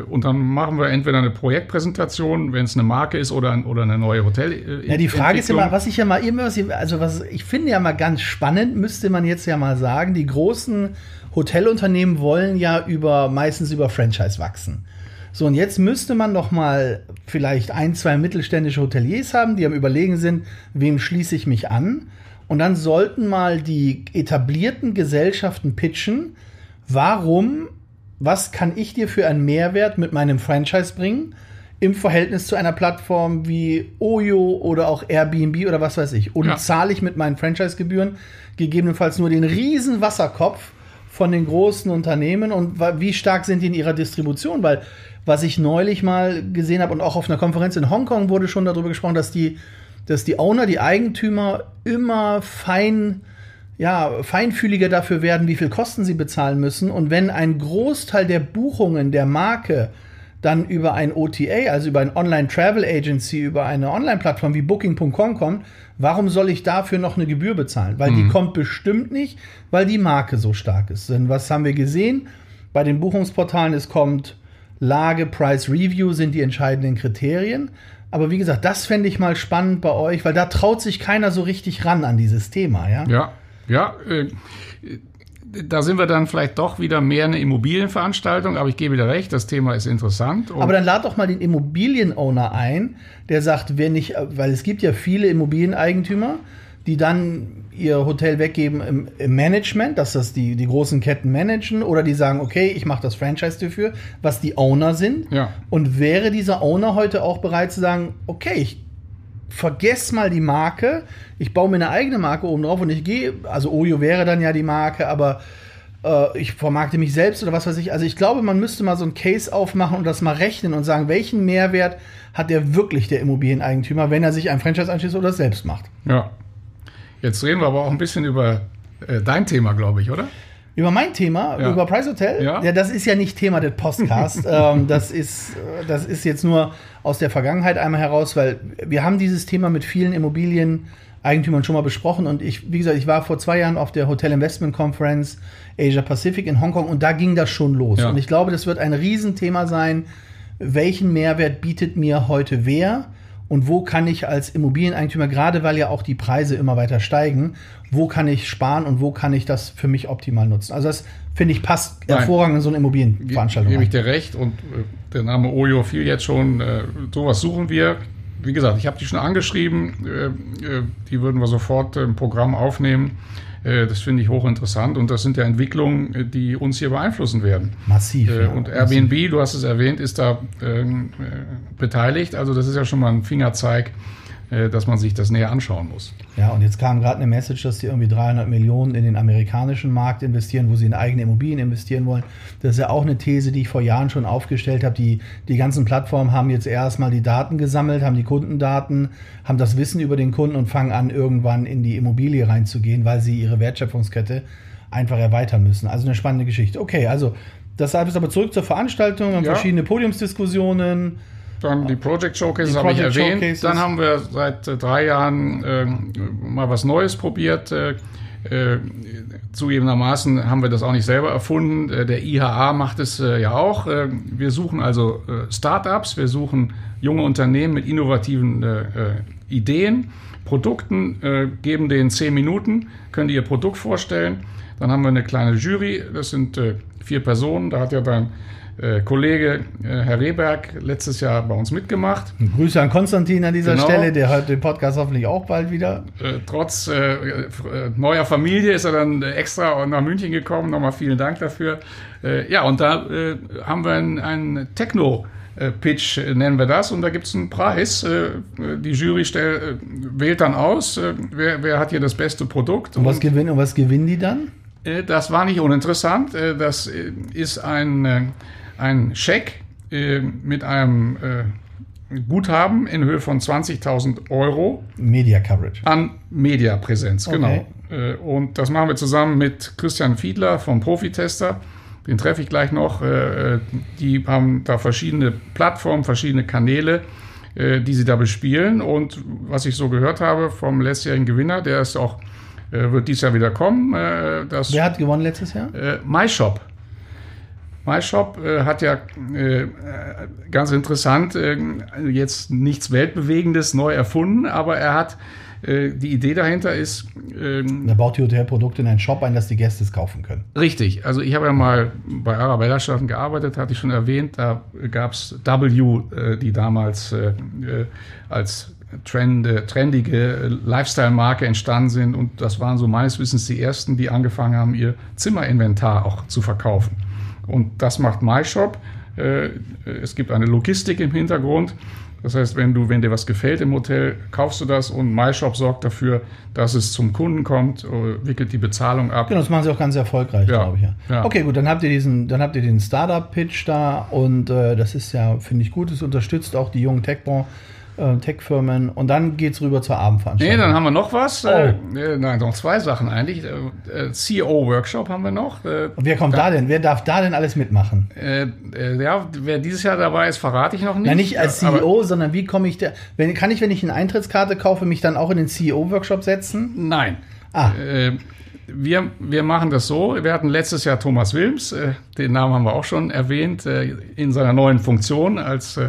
und dann machen wir entweder eine Projektpräsentation, wenn es eine Marke ist oder, ein, oder eine neue Hotel. Äh, Ja, die Frage ist immer, was ich ja mal immer, also was ich finde ja mal ganz spannend, müsste man jetzt ja mal sagen, die großen Hotelunternehmen wollen ja über meistens über Franchise wachsen. So, und jetzt müsste man doch mal vielleicht ein, zwei mittelständische Hoteliers haben, die am Überlegen sind, wem schließe ich mich an. Und dann sollten mal die etablierten Gesellschaften pitchen, warum, was kann ich dir für einen Mehrwert mit meinem Franchise bringen im Verhältnis zu einer Plattform wie Oyo oder auch Airbnb oder was weiß ich. Und Ja. zahle ich mit meinen Franchise-Gebühren gegebenenfalls nur den riesen Wasserkopf von den großen Unternehmen und wie stark sind die in ihrer Distribution? Weil was ich neulich mal gesehen habe und auch auf einer Konferenz in Hongkong wurde schon darüber gesprochen, dass die, dass die Owner, die Eigentümer immer fein, ja, feinfühliger dafür werden, wie viel Kosten sie bezahlen müssen. Und wenn ein Großteil der Buchungen der Marke dann über ein OTA, also über ein Online-Travel Agency, über eine Online-Plattform wie Booking.com kommt, warum soll ich dafür noch eine Gebühr bezahlen? Weil die kommt bestimmt nicht, weil die Marke so stark ist. Denn was haben wir gesehen? Bei den Buchungsportalen, es kommt Lage, Price, Review sind die entscheidenden Kriterien. Aber wie gesagt, das fände ich mal spannend bei euch, weil da traut sich keiner so richtig ran an dieses Thema, ja? Ja, ja. Äh, da sind wir dann vielleicht doch wieder mehr eine Immobilienveranstaltung, aber ich gebe dir recht, das Thema ist interessant. Aber dann lad doch mal den Immobilienowner ein, der sagt, wenn ich, weil es gibt ja viele Immobilieneigentümer, die dann ihr Hotel weggeben im, im Management, dass das die, die großen Ketten managen, oder die sagen, okay, ich mache das Franchise dafür, was die Owner sind. Ja. Und wäre dieser Owner heute auch bereit zu sagen, okay, ich vergess mal die Marke, ich baue mir eine eigene Marke oben drauf und ich gehe, also Oyo wäre dann ja die Marke, aber äh, ich vermarkte mich selbst oder was weiß ich. Also ich glaube, man müsste mal so ein Case aufmachen und das mal rechnen und sagen, welchen Mehrwert hat der wirklich der Immobilieneigentümer, wenn er sich ein Franchise anschließt oder es selbst macht. ja. Jetzt reden wir aber auch ein bisschen über äh, dein Thema, glaube ich, oder? Über mein Thema, Ja. über Price Hotel, Ja. das ist ja nicht Thema des Podcasts. ähm, das, ist, äh, das ist jetzt nur aus der Vergangenheit einmal heraus, weil wir haben dieses Thema mit vielen Immobilieneigentümern schon mal besprochen. Und ich, wie gesagt, ich war vor zwei Jahren auf der Hotel Investment Conference Asia Pacific in Hongkong und da ging das schon los. Ja. Und ich glaube, das wird ein Riesenthema sein. Welchen Mehrwert bietet mir heute wer? Und wo kann ich als Immobilieneigentümer, gerade weil ja auch die Preise immer weiter steigen, wo kann ich sparen und wo kann ich das für mich optimal nutzen? Also das finde ich passt Nein. hervorragend in so eine Immobilienveranstaltung. Gebe ich dir recht und äh, der Name Oyo fiel jetzt schon. Äh, sowas suchen wir. Wie gesagt, ich habe die schon angeschrieben. Äh, die würden wir sofort im Programm aufnehmen. Äh, das finde ich hochinteressant und das sind ja Entwicklungen, äh, die uns hier beeinflussen werden. Massiv. Äh, ja. und Airbnb, du hast es erwähnt, ist da ähm, äh, beteiligt. Also das ist ja schon mal ein Fingerzeig, dass man sich das näher anschauen muss. Ja, und jetzt kam gerade eine Message, dass die irgendwie 300 Millionen in den amerikanischen Markt investieren, wo sie in eigene Immobilien investieren wollen. Das ist ja auch eine These, die ich vor Jahren schon aufgestellt habe. Die, die ganzen Plattformen haben jetzt erstmal die Daten gesammelt, haben die Kundendaten, haben das Wissen über den Kunden und fangen an, irgendwann in die Immobilie reinzugehen, weil sie ihre Wertschöpfungskette einfach erweitern müssen. Also eine spannende Geschichte. Okay, also deshalb ist aber zurück zur Veranstaltung. Wir haben Ja. verschiedene Podiumsdiskussionen. Dann die Project Showcases Die habe ich erwähnt. Showcases. Dann haben wir seit äh, drei Jahren äh, mal was Neues probiert. Äh, äh, zugegebenermaßen haben wir das auch nicht selber erfunden. Äh, der IHA macht es äh, ja auch. Wir suchen also äh, Startups, wir suchen junge Unternehmen mit innovativen Ideen, Produkten, geben denen zehn Minuten, können die ihr Produkt vorstellen. Dann haben wir eine kleine Jury, das sind vier Personen. Da hat ja dein äh, Kollege äh, Herr Rehberg letztes Jahr bei uns mitgemacht. Grüße an Konstantin an dieser Genau. Stelle, der hört den Podcast hoffentlich auch bald wieder. Äh, trotz äh, äh, neuer Familie ist er dann extra nach München gekommen. Nochmal vielen Dank dafür. Äh, ja, und da haben wir einen, einen Techno-Pitch, äh, nennen wir das. Und da gibt es einen Preis. Die Jury stell, äh, wählt dann aus, wer, wer hat hier das beste Produkt. Und was gewinnen, und was gewinnen die dann? Das war nicht uninteressant. Das ist ein, äh, ein Scheck äh, mit einem äh, Guthaben in Höhe von 20.000 Euro Media Coverage. an Mediapräsenz, Okay. genau. Äh, Und das machen wir zusammen mit Christian Fiedler vom Profitester. Den treffe ich gleich noch. Äh, Die haben da verschiedene Plattformen, verschiedene Kanäle, äh, die sie da bespielen. Und was ich so gehört habe vom letztjährigen Gewinner, der ist auch, äh, wird dieses Jahr wieder kommen. äh, Das Wer hat gewonnen letztes Jahr? äh, MyShop. MyShop äh, hat ja äh, ganz interessant äh, jetzt nichts Weltbewegendes neu erfunden, aber er hat äh, die Idee dahinter ist. Ähm, er baut die Hotelprodukte in einen Shop ein, dass die Gäste es kaufen können. Richtig. Also ich habe ja mal bei Arabella Staaten gearbeitet, hatte ich schon erwähnt. Da gab es W, äh, die damals äh, als Trend, trendige Lifestyle-Marke entstanden sind. Und das waren so meines Wissens die ersten, die angefangen haben, ihr Zimmerinventar auch zu verkaufen. Und das macht MyShop. Es gibt eine Logistik im Hintergrund. Das heißt, wenn du, wenn dir was gefällt im Hotel, kaufst du das und MyShop sorgt dafür, dass es zum Kunden kommt, äh, wickelt die Bezahlung ab. Genau, das machen sie auch ganz erfolgreich, ja. glaube ich. Ja. ja. Okay, gut, dann habt ihr diesen, dann habt ihr den Startup-Pitch da und äh, das ist ja, finde ich gut. Es unterstützt auch die jungen Tech-Branche äh, Tech-Firmen und dann geht es rüber zur Abendveranstaltung. Nee, dann haben wir noch was. Oh. Äh, äh nein, noch zwei Sachen eigentlich. Äh, CEO-Workshop haben wir noch. Äh, und wer kommt da, da, denn? Wer darf da denn alles mitmachen? ja, wer dieses Jahr dabei ist, verrate ich noch nicht. Ja, nicht als CEO, sondern wie komme ich da? Wenn, kann ich, wenn ich eine Eintrittskarte kaufe, mich dann auch in den CEO-Workshop setzen? Nein. Ah. Wir, wir machen das so. Wir hatten letztes Jahr Thomas Wilms, den Namen haben wir auch schon erwähnt, in seiner neuen Funktion als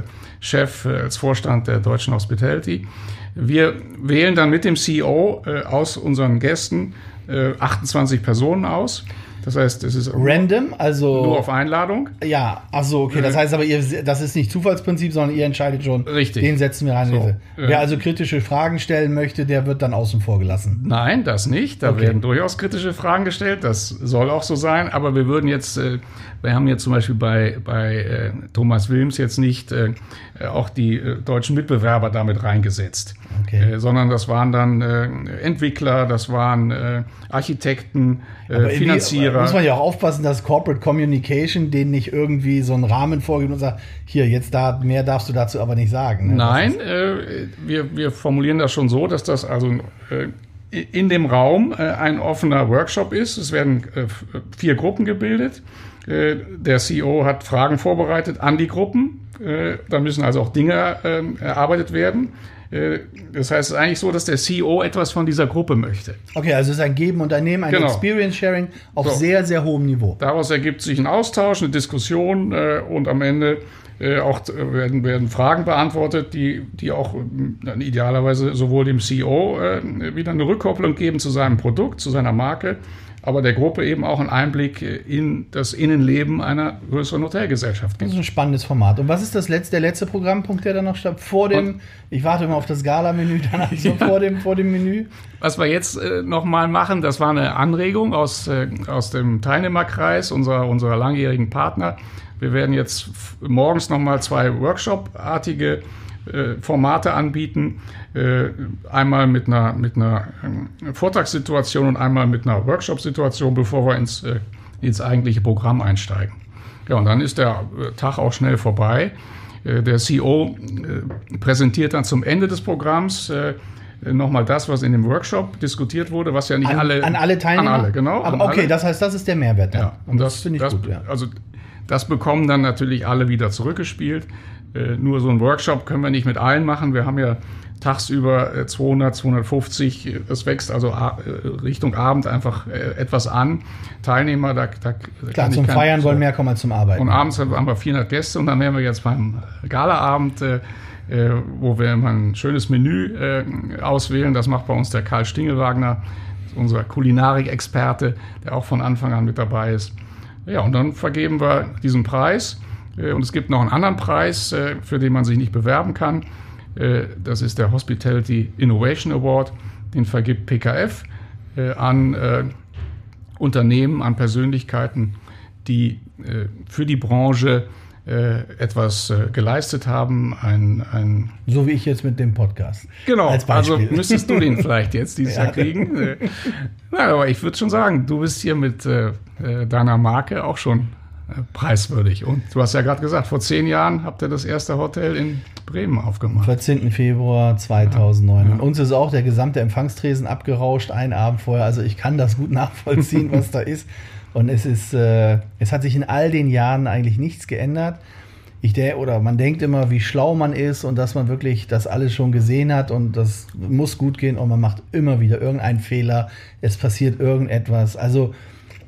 Chef, äh, als Vorstand der Deutschen Hospitality. Wir wählen dann mit dem CEO äh, aus unseren Gästen 28 äh, Personen aus. Das heißt, es ist random, also nur auf Einladung. Ja, ach so, okay. Das heißt aber, ihr, das ist nicht Zufallsprinzip, sondern ihr entscheidet schon. Richtig. Den setzen wir rein. So, Wer also kritische Fragen stellen möchte, der wird dann außen vor gelassen. Nein, das nicht. Da okay. werden durchaus kritische Fragen gestellt. Das soll auch so sein. Aber wir würden jetzt, wir haben jetzt zum Beispiel bei, bei Thomas Wilms jetzt nicht auch die deutschen Mitbewerber damit reingesetzt. Okay. sondern das waren dann Entwickler, das waren Architekten, Finanzierer muss man ja auch aufpassen, dass Corporate Communication denen nicht irgendwie so einen Rahmen vorgibt und sagt, hier, jetzt da, mehr darfst du dazu aber nicht sagen. Ne? Nein, äh, wir, wir formulieren das schon so, dass das also äh, in dem Raum äh, ein offener Workshop ist. Es werden äh, vier Gruppen gebildet. Äh, der CEO hat Fragen vorbereitet an die Gruppen. Äh, da müssen also auch Dinge ähm, erarbeitet werden. Äh, das heißt, es ist eigentlich so, dass der CEO etwas von dieser Gruppe möchte. Okay, also es ist ein Geben und ein Nehmen, ein genau. Experience Sharing auf so. sehr, sehr hohem Niveau. Daraus ergibt sich ein Austausch, eine Diskussion äh, und am Ende äh, auch werden, werden Fragen beantwortet, die, die auch äh, idealerweise sowohl dem CEO wieder eine Rückkopplung geben zu seinem Produkt, zu seiner Marke, aber der Gruppe eben auch einen Einblick in das Innenleben einer größeren Hotelgesellschaft gibt. Das ist ein spannendes Format. Und was ist das letzte, der letzte Programmpunkt, der da noch statt? Vor dem, Und, ich warte immer auf das Gala-Menü, dann also ja. vor, dem, vor dem Menü. Was wir jetzt äh, nochmal machen, das war eine Anregung aus, äh, aus dem Teilnehmerkreis unserer, unserer langjährigen Partner. Wir werden jetzt morgens nochmal zwei Workshop-artige Formate anbieten. Äh, einmal mit einer, mit einer äh, Vortragssituation und einmal mit einer Workshop-Situation, bevor wir ins, äh, ins eigentliche Programm einsteigen. Ja, und dann ist der äh, Tag auch schnell vorbei. Äh, der CEO präsentiert dann zum Ende des Programms nochmal das, was in dem Workshop diskutiert wurde, was ja nicht an, alle. An alle Teilnehmer? An alle, genau. Aber okay, alle. das heißt, das ist der Mehrwert. Dann. Ja, und das, das finde ich das, gut. Ja. Also, das bekommen dann natürlich alle wieder zurückgespielt. Äh, nur so ein Workshop können wir nicht mit allen machen. Wir haben ja tagsüber 200, äh, 250, es wächst also äh, Richtung Abend einfach etwas an. Teilnehmer, da, da Klar, zum Feiern wollen mehr kommen als zum Arbeiten. Und abends haben wir 400 Gäste und dann wären wir jetzt beim Galaabend, äh, wo wir immer ein schönes Menü äh, auswählen. Das macht bei uns der Karl Stingelwagner, unser Kulinarik-Experte, der auch von Anfang an mit dabei ist. Ja, und dann vergeben wir diesen Preis. Äh, und es gibt noch einen anderen Preis, äh, für den man sich nicht bewerben kann. Äh, das ist der Hospitality Innovation Award. Den vergibt PKF an Unternehmen, an Persönlichkeiten, die für die Branche etwas geleistet haben. Ein, ein so wie ich jetzt mit dem Podcast. Genau, also müsstest du den vielleicht jetzt dieses ja. Jahr kriegen. Nein, aber ich würde schon sagen, du bist hier mit deiner Marke auch schon preiswürdig. Und du hast ja gerade gesagt, vor zehn Jahren habt ihr das erste Hotel in Bremen aufgemacht. 14. Februar 2009. Ja. Und uns ist auch der gesamte Empfangstresen abgerauscht, einen Abend vorher. Also ich kann das gut nachvollziehen, was da ist. Und es ist, äh, es hat sich in all den Jahren eigentlich nichts geändert. Ich der, oder man denkt immer, wie schlau man ist und dass man wirklich das alles schon gesehen hat und das muss gut gehen und man macht immer wieder irgendeinen Fehler. Es passiert irgendetwas. Also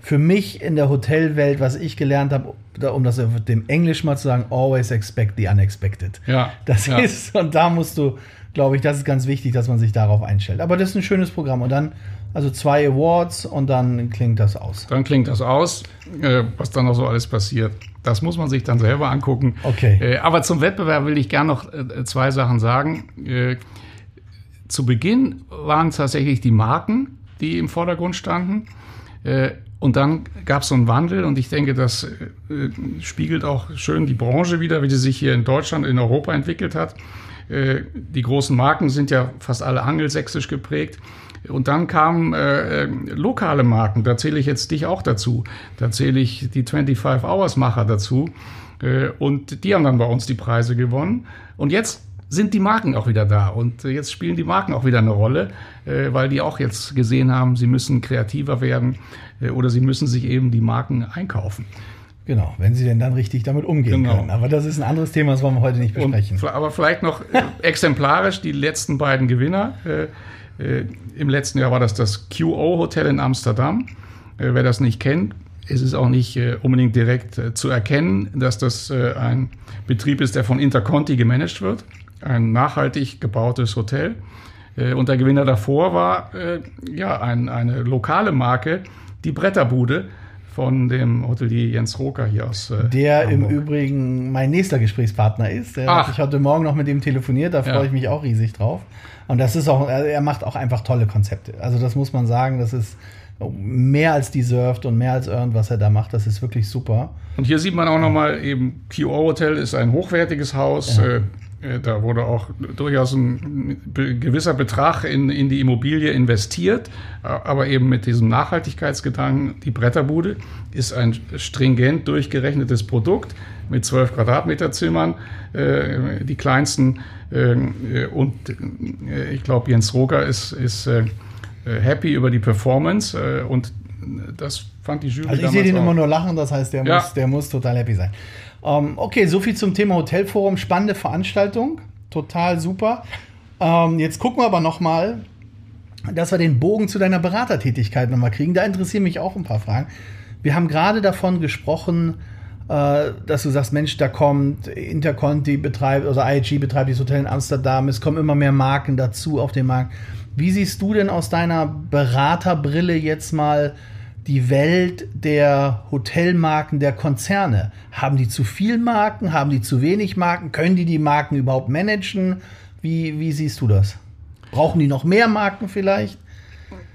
für mich in der Hotelwelt, was ich gelernt habe, um das mit dem Englisch mal zu sagen, always expect the unexpected. Ja. Das ja. ist, und da musst du, glaube ich, das ist ganz wichtig, dass man sich darauf einstellt. Aber das ist ein schönes Programm. Und dann, also zwei Awards und dann klingt das aus. Dann klingt das aus, äh, was dann noch so alles passiert. Das muss man sich dann selber angucken. Okay. Äh, aber zum Wettbewerb will ich gerne noch äh, zwei Sachen sagen. Äh, zu Beginn waren tatsächlich die Marken, die im Vordergrund standen. Äh, und dann gab es so einen Wandel und ich denke, das äh, spiegelt auch schön die Branche wieder, wie sie sich hier in Deutschland, in Europa entwickelt hat. Äh, die großen Marken sind ja fast alle angelsächsisch geprägt. Und dann kamen äh, lokale Marken, da zähle ich jetzt dich auch dazu. Da zähle ich die 25-Hours-Macher dazu. Äh, und die haben dann bei uns die Preise gewonnen. Und jetzt sind die Marken auch wieder da. Und äh, jetzt spielen die Marken auch wieder eine Rolle, äh, weil die auch jetzt gesehen haben, sie müssen kreativer werden äh, oder sie müssen sich eben die Marken einkaufen. Genau, wenn sie denn dann richtig damit umgehen Genau. können. Aber das ist ein anderes Thema, das wollen wir heute nicht Und, besprechen. fl- aber vielleicht noch exemplarisch die letzten beiden Gewinner. Im letzten Jahr war das das QO Hotel in Amsterdam. Wer das nicht kennt, es ist auch nicht unbedingt direkt zu erkennen, dass das ein Betrieb ist, der von Interconti gemanagt wird. Ein nachhaltig gebautes Hotel. Äh, und der Gewinner davor war äh, ja ein, eine lokale Marke, die Bretterbude von dem Hotelier Jens Roker hier aus. äh, Der im Hamburg. Übrigen mein nächster Gesprächspartner ist. Der Ach. hat ich heute Morgen noch mit ihm telefoniert, da freue Ja. ich mich auch riesig drauf. Und das ist auch, er er macht auch einfach tolle Konzepte. Also das muss man sagen, das ist mehr als deserved und mehr als earned, was er da macht. Das ist wirklich super. Und hier sieht man auch nochmal eben, QO Hotel ist ein hochwertiges Haus. Ja. Äh, äh, da wurde auch durchaus ein gewisser Betrag in, in die Immobilie investiert, äh, aber eben mit diesem Nachhaltigkeitsgedanken. Die Bretterbude ist ein stringent durchgerechnetes Produkt mit 12 Quadratmeter Zimmern, äh, die kleinsten. Äh, äh, und äh, ich glaube, Jens Roger ist, ist äh, äh, happy über die Performance äh, und das fand die Jury Also ich sehe den immer nur lachen, das heißt, der, Ja. muss, der muss total happy sein. Ähm, okay, soviel zum Thema Hotelforum. Spannende Veranstaltung, total super. Ähm, jetzt gucken wir aber noch mal, dass wir den Bogen zu deiner Beratertätigkeit noch mal kriegen. Da interessieren mich auch ein paar Fragen. Wir haben gerade davon gesprochen, äh, dass du sagst, Mensch, da kommt Interconti betreibt, also IHG betreibt dieses Hotel in Amsterdam, es kommen immer mehr Marken dazu auf den Markt. Wie siehst du denn aus deiner Beraterbrille jetzt mal die Welt der Hotelmarken, der Konzerne? Haben die zu viel Marken? Haben die zu wenig Marken? Können die die Marken überhaupt managen? Wie, wie siehst du das? Brauchen die noch mehr Marken vielleicht?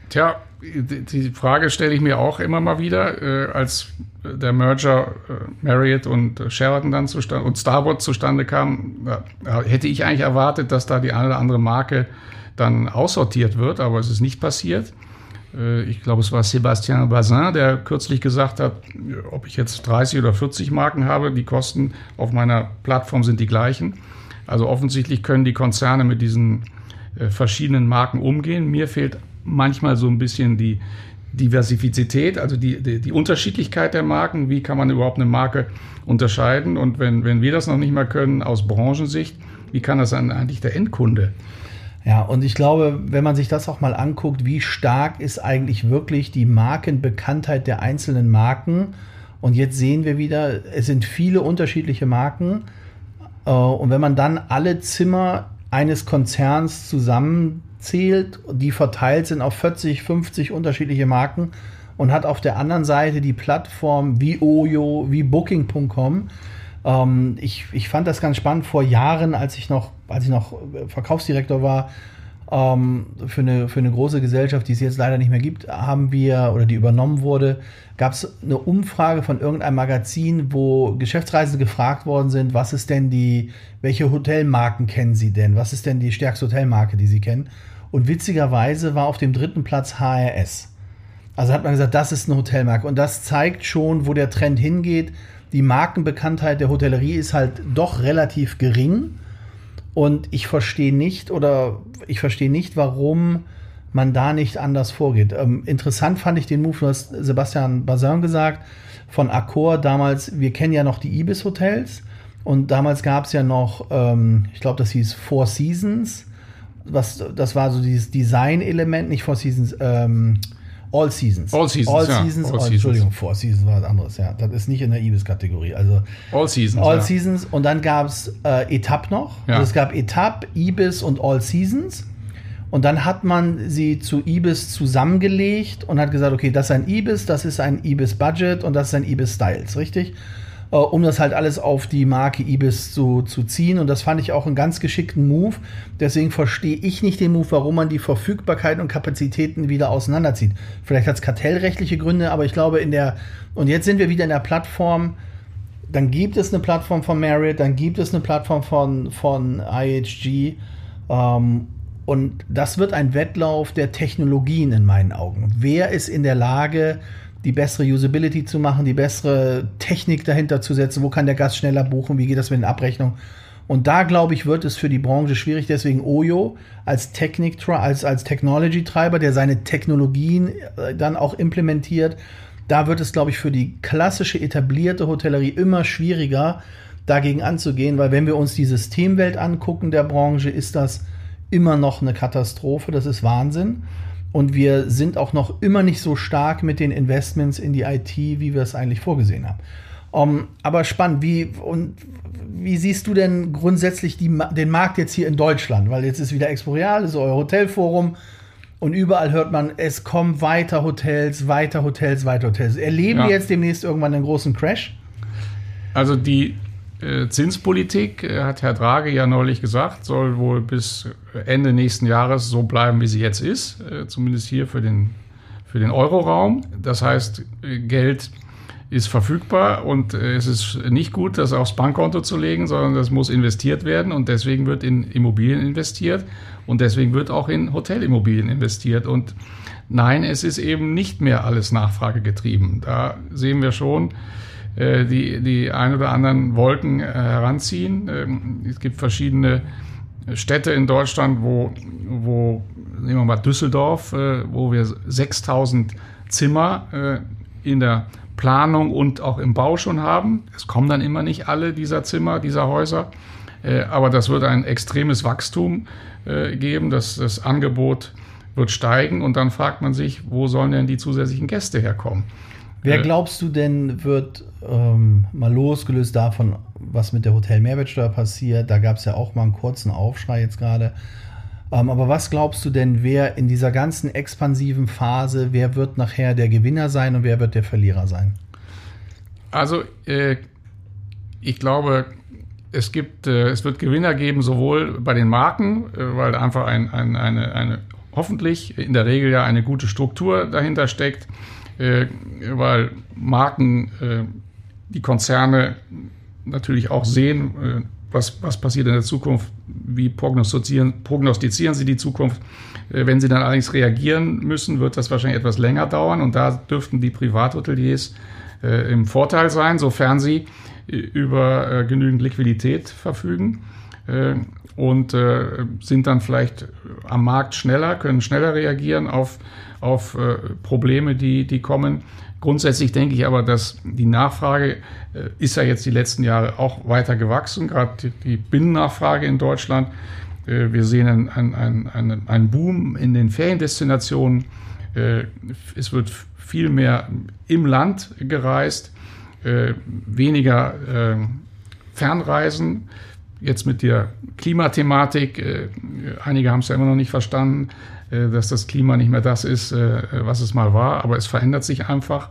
Tja, die Frage stelle ich mir auch immer mal wieder, äh, als der Merger äh, Marriott und äh, Sheraton dann zustande und Starboard zustande kam, ja, hätte ich eigentlich erwartet, dass da die eine oder andere Marke dann aussortiert wird, aber es ist nicht passiert. Äh, ich glaube, es war Sébastien Bazin, der kürzlich gesagt hat, ob ich jetzt 30 oder 40 Marken habe, die Kosten auf meiner Plattform sind die gleichen. Also offensichtlich können die Konzerne mit diesen äh, verschiedenen Marken umgehen. Mir fehlt manchmal so ein bisschen die Diversifizität, also die, die, die Unterschiedlichkeit der Marken. Wie kann man überhaupt eine Marke unterscheiden? Und wenn, wenn wir das noch nicht mal können aus Branchensicht, wie kann das dann eigentlich der Endkunde? Ja, und ich glaube, wenn man sich das auch mal anguckt, wie stark ist eigentlich wirklich die Markenbekanntheit der einzelnen Marken. Und jetzt sehen wir wieder, es sind viele unterschiedliche Marken. Äh, Und wenn man dann alle Zimmer eines Konzerns zusammenzählt, die verteilt sind auf 40, 50 unterschiedliche Marken und hat auf der anderen Seite die Plattform wie Oyo, wie Booking.com. Ähm, ich, ich fand das ganz spannend vor Jahren, als ich noch, als ich noch Verkaufsdirektor war, ähm, für, eine, für eine große Gesellschaft, die es jetzt leider nicht mehr gibt, haben wir oder die übernommen wurde, gab es eine Umfrage von irgendeinem Magazin, wo Geschäftsreisende gefragt worden sind, was ist denn die, welche Hotelmarken kennen Sie denn? Was ist denn die stärkste Hotelmarke, die Sie kennen? Und witzigerweise war auf dem dritten Platz HRS. Also hat man gesagt, das ist eine Hotelmarke. Und das zeigt schon, wo der Trend hingeht. Die Markenbekanntheit der Hotellerie ist halt doch relativ gering. Und ich verstehe nicht oder ich verstehe nicht, warum man da nicht anders vorgeht. Ähm, interessant fand ich den Move, du hast Sebastian Bazin gesagt, von Accor damals, wir kennen ja noch die Ibis-Hotels und damals gab es ja noch, ähm, ich glaube, das hieß Four Seasons, was, das war so dieses Design-Element, nicht Four Seasons, ähm, All Seasons. All Seasons, All ja. Seasons, All Seasons. Entschuldigung, Four Seasons war was anderes, ja. Das ist nicht in der Ibis-Kategorie. Also All Seasons. All ja. Seasons und dann gab es äh, Etapp noch. Ja. Also es gab Etapp, Ibis und All Seasons. Und dann hat man sie zu Ibis zusammengelegt und hat gesagt, okay, das ist ein Ibis, das ist ein Ibis Budget und das ist ein Ibis Styles, richtig? Äh, um das halt alles auf die Marke Ibis zu, zu ziehen. Und das fand ich auch einen ganz geschickten Move. Deswegen verstehe ich nicht den Move, warum man die Verfügbarkeit und Kapazitäten wieder auseinanderzieht. Vielleicht hat es kartellrechtliche Gründe, aber ich glaube in der, und jetzt sind wir wieder in der Plattform, dann gibt es eine Plattform von Marriott, dann gibt es eine Plattform von, von IHG. Ähm, und das wird ein Wettlauf der Technologien in meinen Augen. Wer ist in der Lage, die bessere Usability zu machen, die bessere Technik dahinter zu setzen? Wo kann der Gast schneller buchen? Wie geht das mit den Abrechnungen? Und da, glaube ich, wird es für die Branche schwierig. Deswegen Oyo als Technik, als, als Technology-Treiber, der seine Technologien äh, dann auch implementiert, da wird es, glaube ich, für die klassische etablierte Hotellerie immer schwieriger, dagegen anzugehen, weil wenn wir uns die Systemwelt angucken der Branche, ist das immer noch eine Katastrophe. Das ist Wahnsinn. Und wir sind auch noch immer nicht so stark mit den Investments in die IT, wie wir es eigentlich vorgesehen haben. Um, aber spannend, wie, und wie siehst du denn grundsätzlich die, den Markt jetzt hier in Deutschland? Weil jetzt ist wieder Exporeal, ist euer Hotelforum und überall hört man, es kommen weiter Hotels, weiter Hotels, weiter Hotels. Erleben Ja. wir jetzt demnächst irgendwann einen großen Crash? Also die Zinspolitik, äh, hat Herr Draghi ja neulich gesagt, soll wohl bis Ende nächsten Jahres so bleiben, wie sie jetzt ist, äh, zumindest hier für den, für den Euroraum. Das heißt, äh, Geld ist verfügbar und äh, es ist nicht gut, das aufs Bankkonto zu legen, sondern das muss investiert werden und deswegen wird in Immobilien investiert und deswegen wird auch in Hotelimmobilien investiert und nein, es ist eben nicht mehr alles nachfragegetrieben. Da sehen wir schon, äh, die, die ein oder anderen Wolken äh, heranziehen. Ähm, es gibt verschiedene Städte in Deutschland, wo, wo nehmen wir mal Düsseldorf, äh, wo wir 6000 Zimmer äh, in der Planung und auch im Bau schon haben. Es kommen dann immer nicht alle dieser Zimmer, dieser Häuser, äh, aber das wird ein extremes Wachstum äh, geben. Das, das Angebot wird steigen und dann fragt man sich, wo sollen denn die zusätzlichen Gäste herkommen? Wer Äh, glaubst du denn, wird ähm, mal losgelöst davon, was mit der Hotel-Mehrwertsteuer passiert? Da gab es ja auch mal einen kurzen Aufschrei jetzt gerade. Ähm, aber was glaubst du denn, wer in dieser ganzen expansiven Phase, wer wird nachher der Gewinner sein und wer wird der Verlierer sein? Also, äh, ich glaube, es gibt, äh, es wird Gewinner geben, sowohl bei den Marken, äh, weil einfach ein, ein, eine, eine, hoffentlich in der Regel ja eine gute Struktur dahinter steckt, weil Marken, äh, die Konzerne natürlich auch sehen, äh, was, was passiert in der Zukunft, wie prognostizieren, prognostizieren sie die Zukunft. Äh, Wenn sie dann allerdings reagieren müssen, wird das wahrscheinlich etwas länger dauern und da dürften die Privathoteliers äh, im Vorteil sein, sofern sie äh, über äh, genügend Liquidität verfügen äh, und äh, sind dann vielleicht am Markt schneller, können schneller reagieren auf, auf äh, Probleme, die, die kommen. Grundsätzlich denke ich aber, dass die Nachfrage äh, ist ja jetzt die letzten Jahre auch weiter gewachsen, gerade die, Binnennachfrage in Deutschland. Äh, wir sehen einen, einen, einen, Boom in den Feriendestinationen. Äh, es wird viel mehr im Land gereist, äh, weniger äh, Fernreisen. Jetzt mit der Klimathematik, äh, einige haben es ja immer noch nicht verstanden, äh, dass das Klima nicht mehr das ist, äh, was es mal war, aber es verändert sich einfach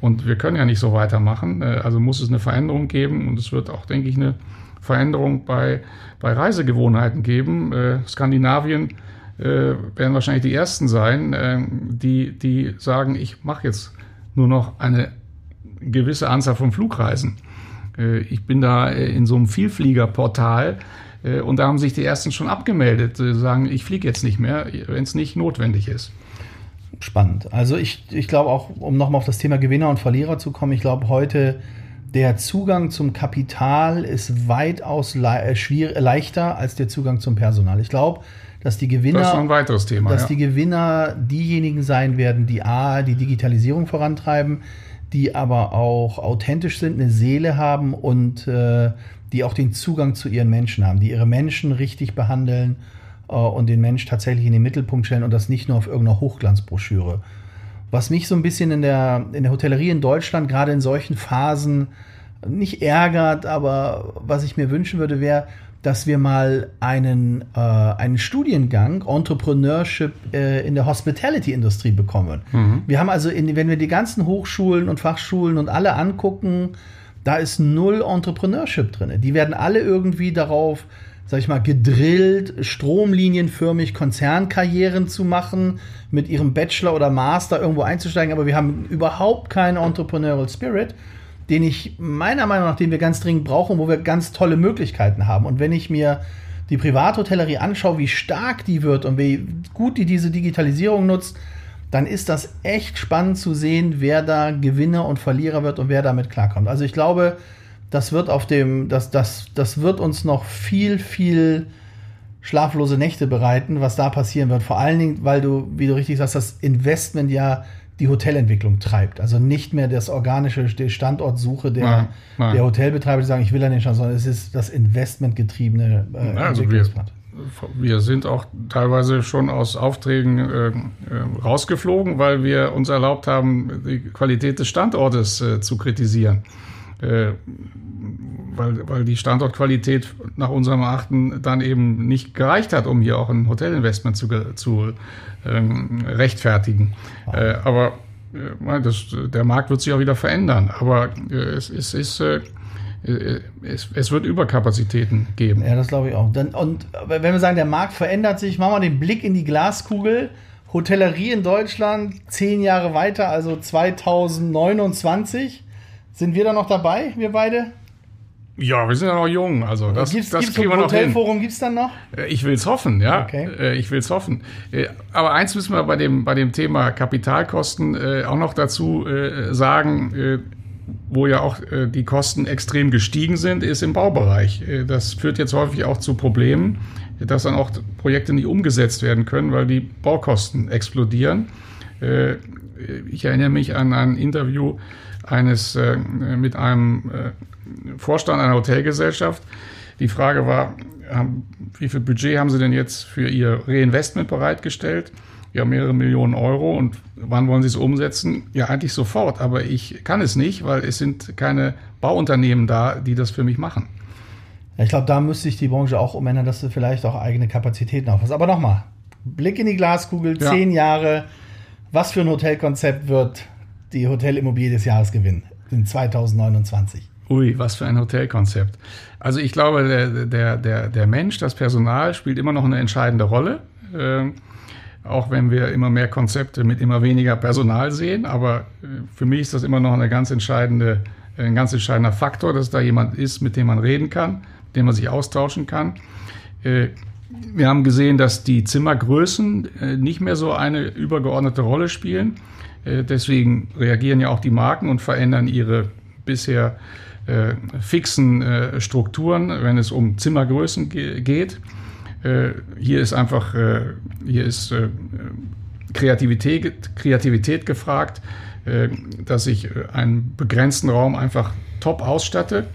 und wir können ja nicht so weitermachen. Also muss es eine Veränderung geben und es wird auch, denke ich, eine Veränderung bei, bei Reisegewohnheiten geben. Skandinavien werden wahrscheinlich die ersten sein, die, die sagen, ich mache jetzt nur noch eine gewisse Anzahl von Flugreisen. Äh, ich bin da äh, in so einem Vielfliegerportal äh, und da haben sich die ersten schon abgemeldet, sagen, ich fliege jetzt nicht mehr, wenn es nicht notwendig ist. Spannend. Also ich, ich glaube auch, um nochmal auf das Thema Gewinner und Verlierer zu kommen, ich glaube heute der Zugang zum Kapital ist weitaus le leichter als der Zugang zum Personal. Ich glaube, dass die Gewinner, Das ist noch ein weiteres Thema. dass ja. die Gewinner diejenigen sein werden, die A, die Digitalisierung vorantreiben, die aber auch authentisch sind, eine Seele haben und äh, die auch den Zugang zu ihren Menschen haben, die ihre Menschen richtig behandeln äh, und den Mensch tatsächlich in den Mittelpunkt stellen und das nicht nur auf irgendeiner Hochglanzbroschüre. was mich so ein bisschen in der, in der Hotellerie in Deutschland, gerade in solchen Phasen, nicht ärgert, aber was ich mir wünschen würde, wäre, dass wir mal einen, äh, einen Studiengang Entrepreneurship äh, in der Hospitality-Industrie bekommen. Mhm. Wir haben also, in, wenn wir die ganzen Hochschulen und Fachschulen und alle angucken, da ist null Entrepreneurship drin. Die werden alle irgendwie darauf, sag ich mal, gedrillt, stromlinienförmig Konzernkarrieren zu machen, mit ihrem Bachelor oder Master irgendwo einzusteigen, aber wir haben überhaupt keinen Entrepreneurial Spirit den ich meiner Meinung nach, den wir ganz dringend brauchen, wo wir ganz tolle Möglichkeiten haben. Und wenn ich mir die Privathotellerie anschaue, wie stark die wird und wie gut die diese Digitalisierung nutzt, dann ist das echt spannend zu sehen, wer da Gewinner und Verlierer wird und wer damit klarkommt. Also ich glaube, das wird auf dem, das, das, das wird uns noch viel, viel schlaflose Nächte bereiten, was da passieren wird. Vor allen Dingen, weil du, wie du richtig sagst, das Investment ja die Hotelentwicklung treibt. Also nicht mehr das organische die Standortsuche der, nein, nein. der Hotelbetreiber, die sagen, ich will an den Standort, sondern es ist das investmentgetriebene äh, also wir, wir sind auch teilweise schon aus Aufträgen äh, äh, rausgeflogen, weil wir uns erlaubt haben, die Qualität des Standortes äh, zu kritisieren. Äh, weil, weil die Standortqualität nach unserem Erachten dann eben nicht gereicht hat, um hier auch ein Hotelinvestment zu, zu ähm, rechtfertigen. Äh, aber äh, das, der Markt wird sich auch wieder verändern. Aber äh, es, es ist. Äh, es, es, wird Überkapazitäten geben. Ja, das glaube ich auch. Dann, und wenn wir sagen, der Markt verändert sich, machen wir den Blick in die Glaskugel. Hotellerie in Deutschland zehn Jahre weiter, also 2029. Sind wir da noch dabei, wir beide? Ja, wir sind ja noch jung, also das, gibt's, das gibt's kriegen wir noch Hotelforum gibt es dann noch? Äh, ich will es hoffen, ja. Okay. Äh, ich will es hoffen. Äh, aber eins müssen wir bei dem, bei dem Thema Kapitalkosten auch noch dazu sagen, wo ja auch die Kosten extrem gestiegen sind, ist im Baubereich. Das führt jetzt häufig auch zu Problemen, dass dann auch Projekte nicht umgesetzt werden können, weil die Baukosten explodieren. Ich erinnere mich an ein Interview eines mit einem Vorstand einer Hotelgesellschaft. Die Frage war, wie viel Budget haben Sie denn jetzt für Ihr Reinvestment bereitgestellt? Ja, mehrere Millionen Euro. Und wann wollen Sie es umsetzen? Ja, eigentlich sofort. Aber ich kann es nicht, weil es sind keine Bauunternehmen da, die das für mich machen. ich glaube, da müsste sich die Branche auch umändern, dass du vielleicht auch eigene Kapazitäten aufhast. Aber nochmal, Blick in die Glaskugel, ja. zehn Jahre. Was für ein Hotelkonzept wird die Hotelimmobilie des Jahres gewinnen in 2029? Ui, was für ein Hotelkonzept. Also ich glaube, der, der, der, der Mensch, das Personal spielt immer noch eine entscheidende Rolle. Äh, auch wenn wir immer mehr Konzepte mit immer weniger Personal sehen. Aber äh, für mich ist das immer noch eine ganz entscheidende, ein ganz entscheidender Faktor, dass da jemand ist, mit dem man reden kann, mit dem man sich austauschen kann. Äh, wir haben gesehen, dass die Zimmergrößen äh, nicht mehr so eine übergeordnete Rolle spielen. Äh, deswegen reagieren ja auch die Marken und verändern ihre bisher äh, fixen äh, Strukturen, wenn es um Zimmergrößen ge geht. Hier ist einfach hier ist Kreativität, Kreativität gefragt, dass ich einen begrenzten Raum einfach top ausstatte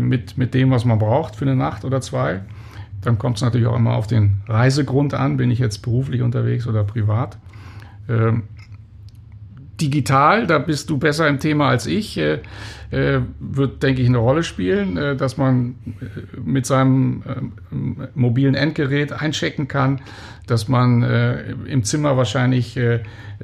mit, mit dem, was man braucht für eine Nacht oder zwei. Dann kommt es natürlich auch immer auf den Reisegrund an, bin ich jetzt beruflich unterwegs oder privat. Ähm, digital, da bist du besser im Thema als ich, äh, äh, wird, denke ich, eine Rolle spielen, äh, dass man äh, mit seinem äh, mobilen Endgerät einchecken kann, dass man äh, im Zimmer wahrscheinlich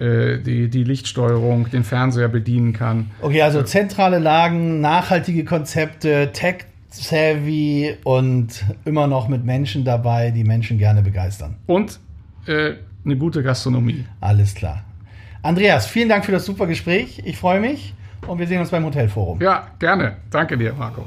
die, die Lichtsteuerung, den Fernseher bedienen kann. Okay, also zentrale Lagen, nachhaltige Konzepte, Tech savvy und immer noch mit Menschen dabei, die Menschen gerne begeistern. Und eine gute Gastronomie. Alles klar. Andreas, vielen Dank für das super Gespräch. Ich freue mich und wir sehen uns beim Hotelforum. Ja, gerne. Danke dir, Marco.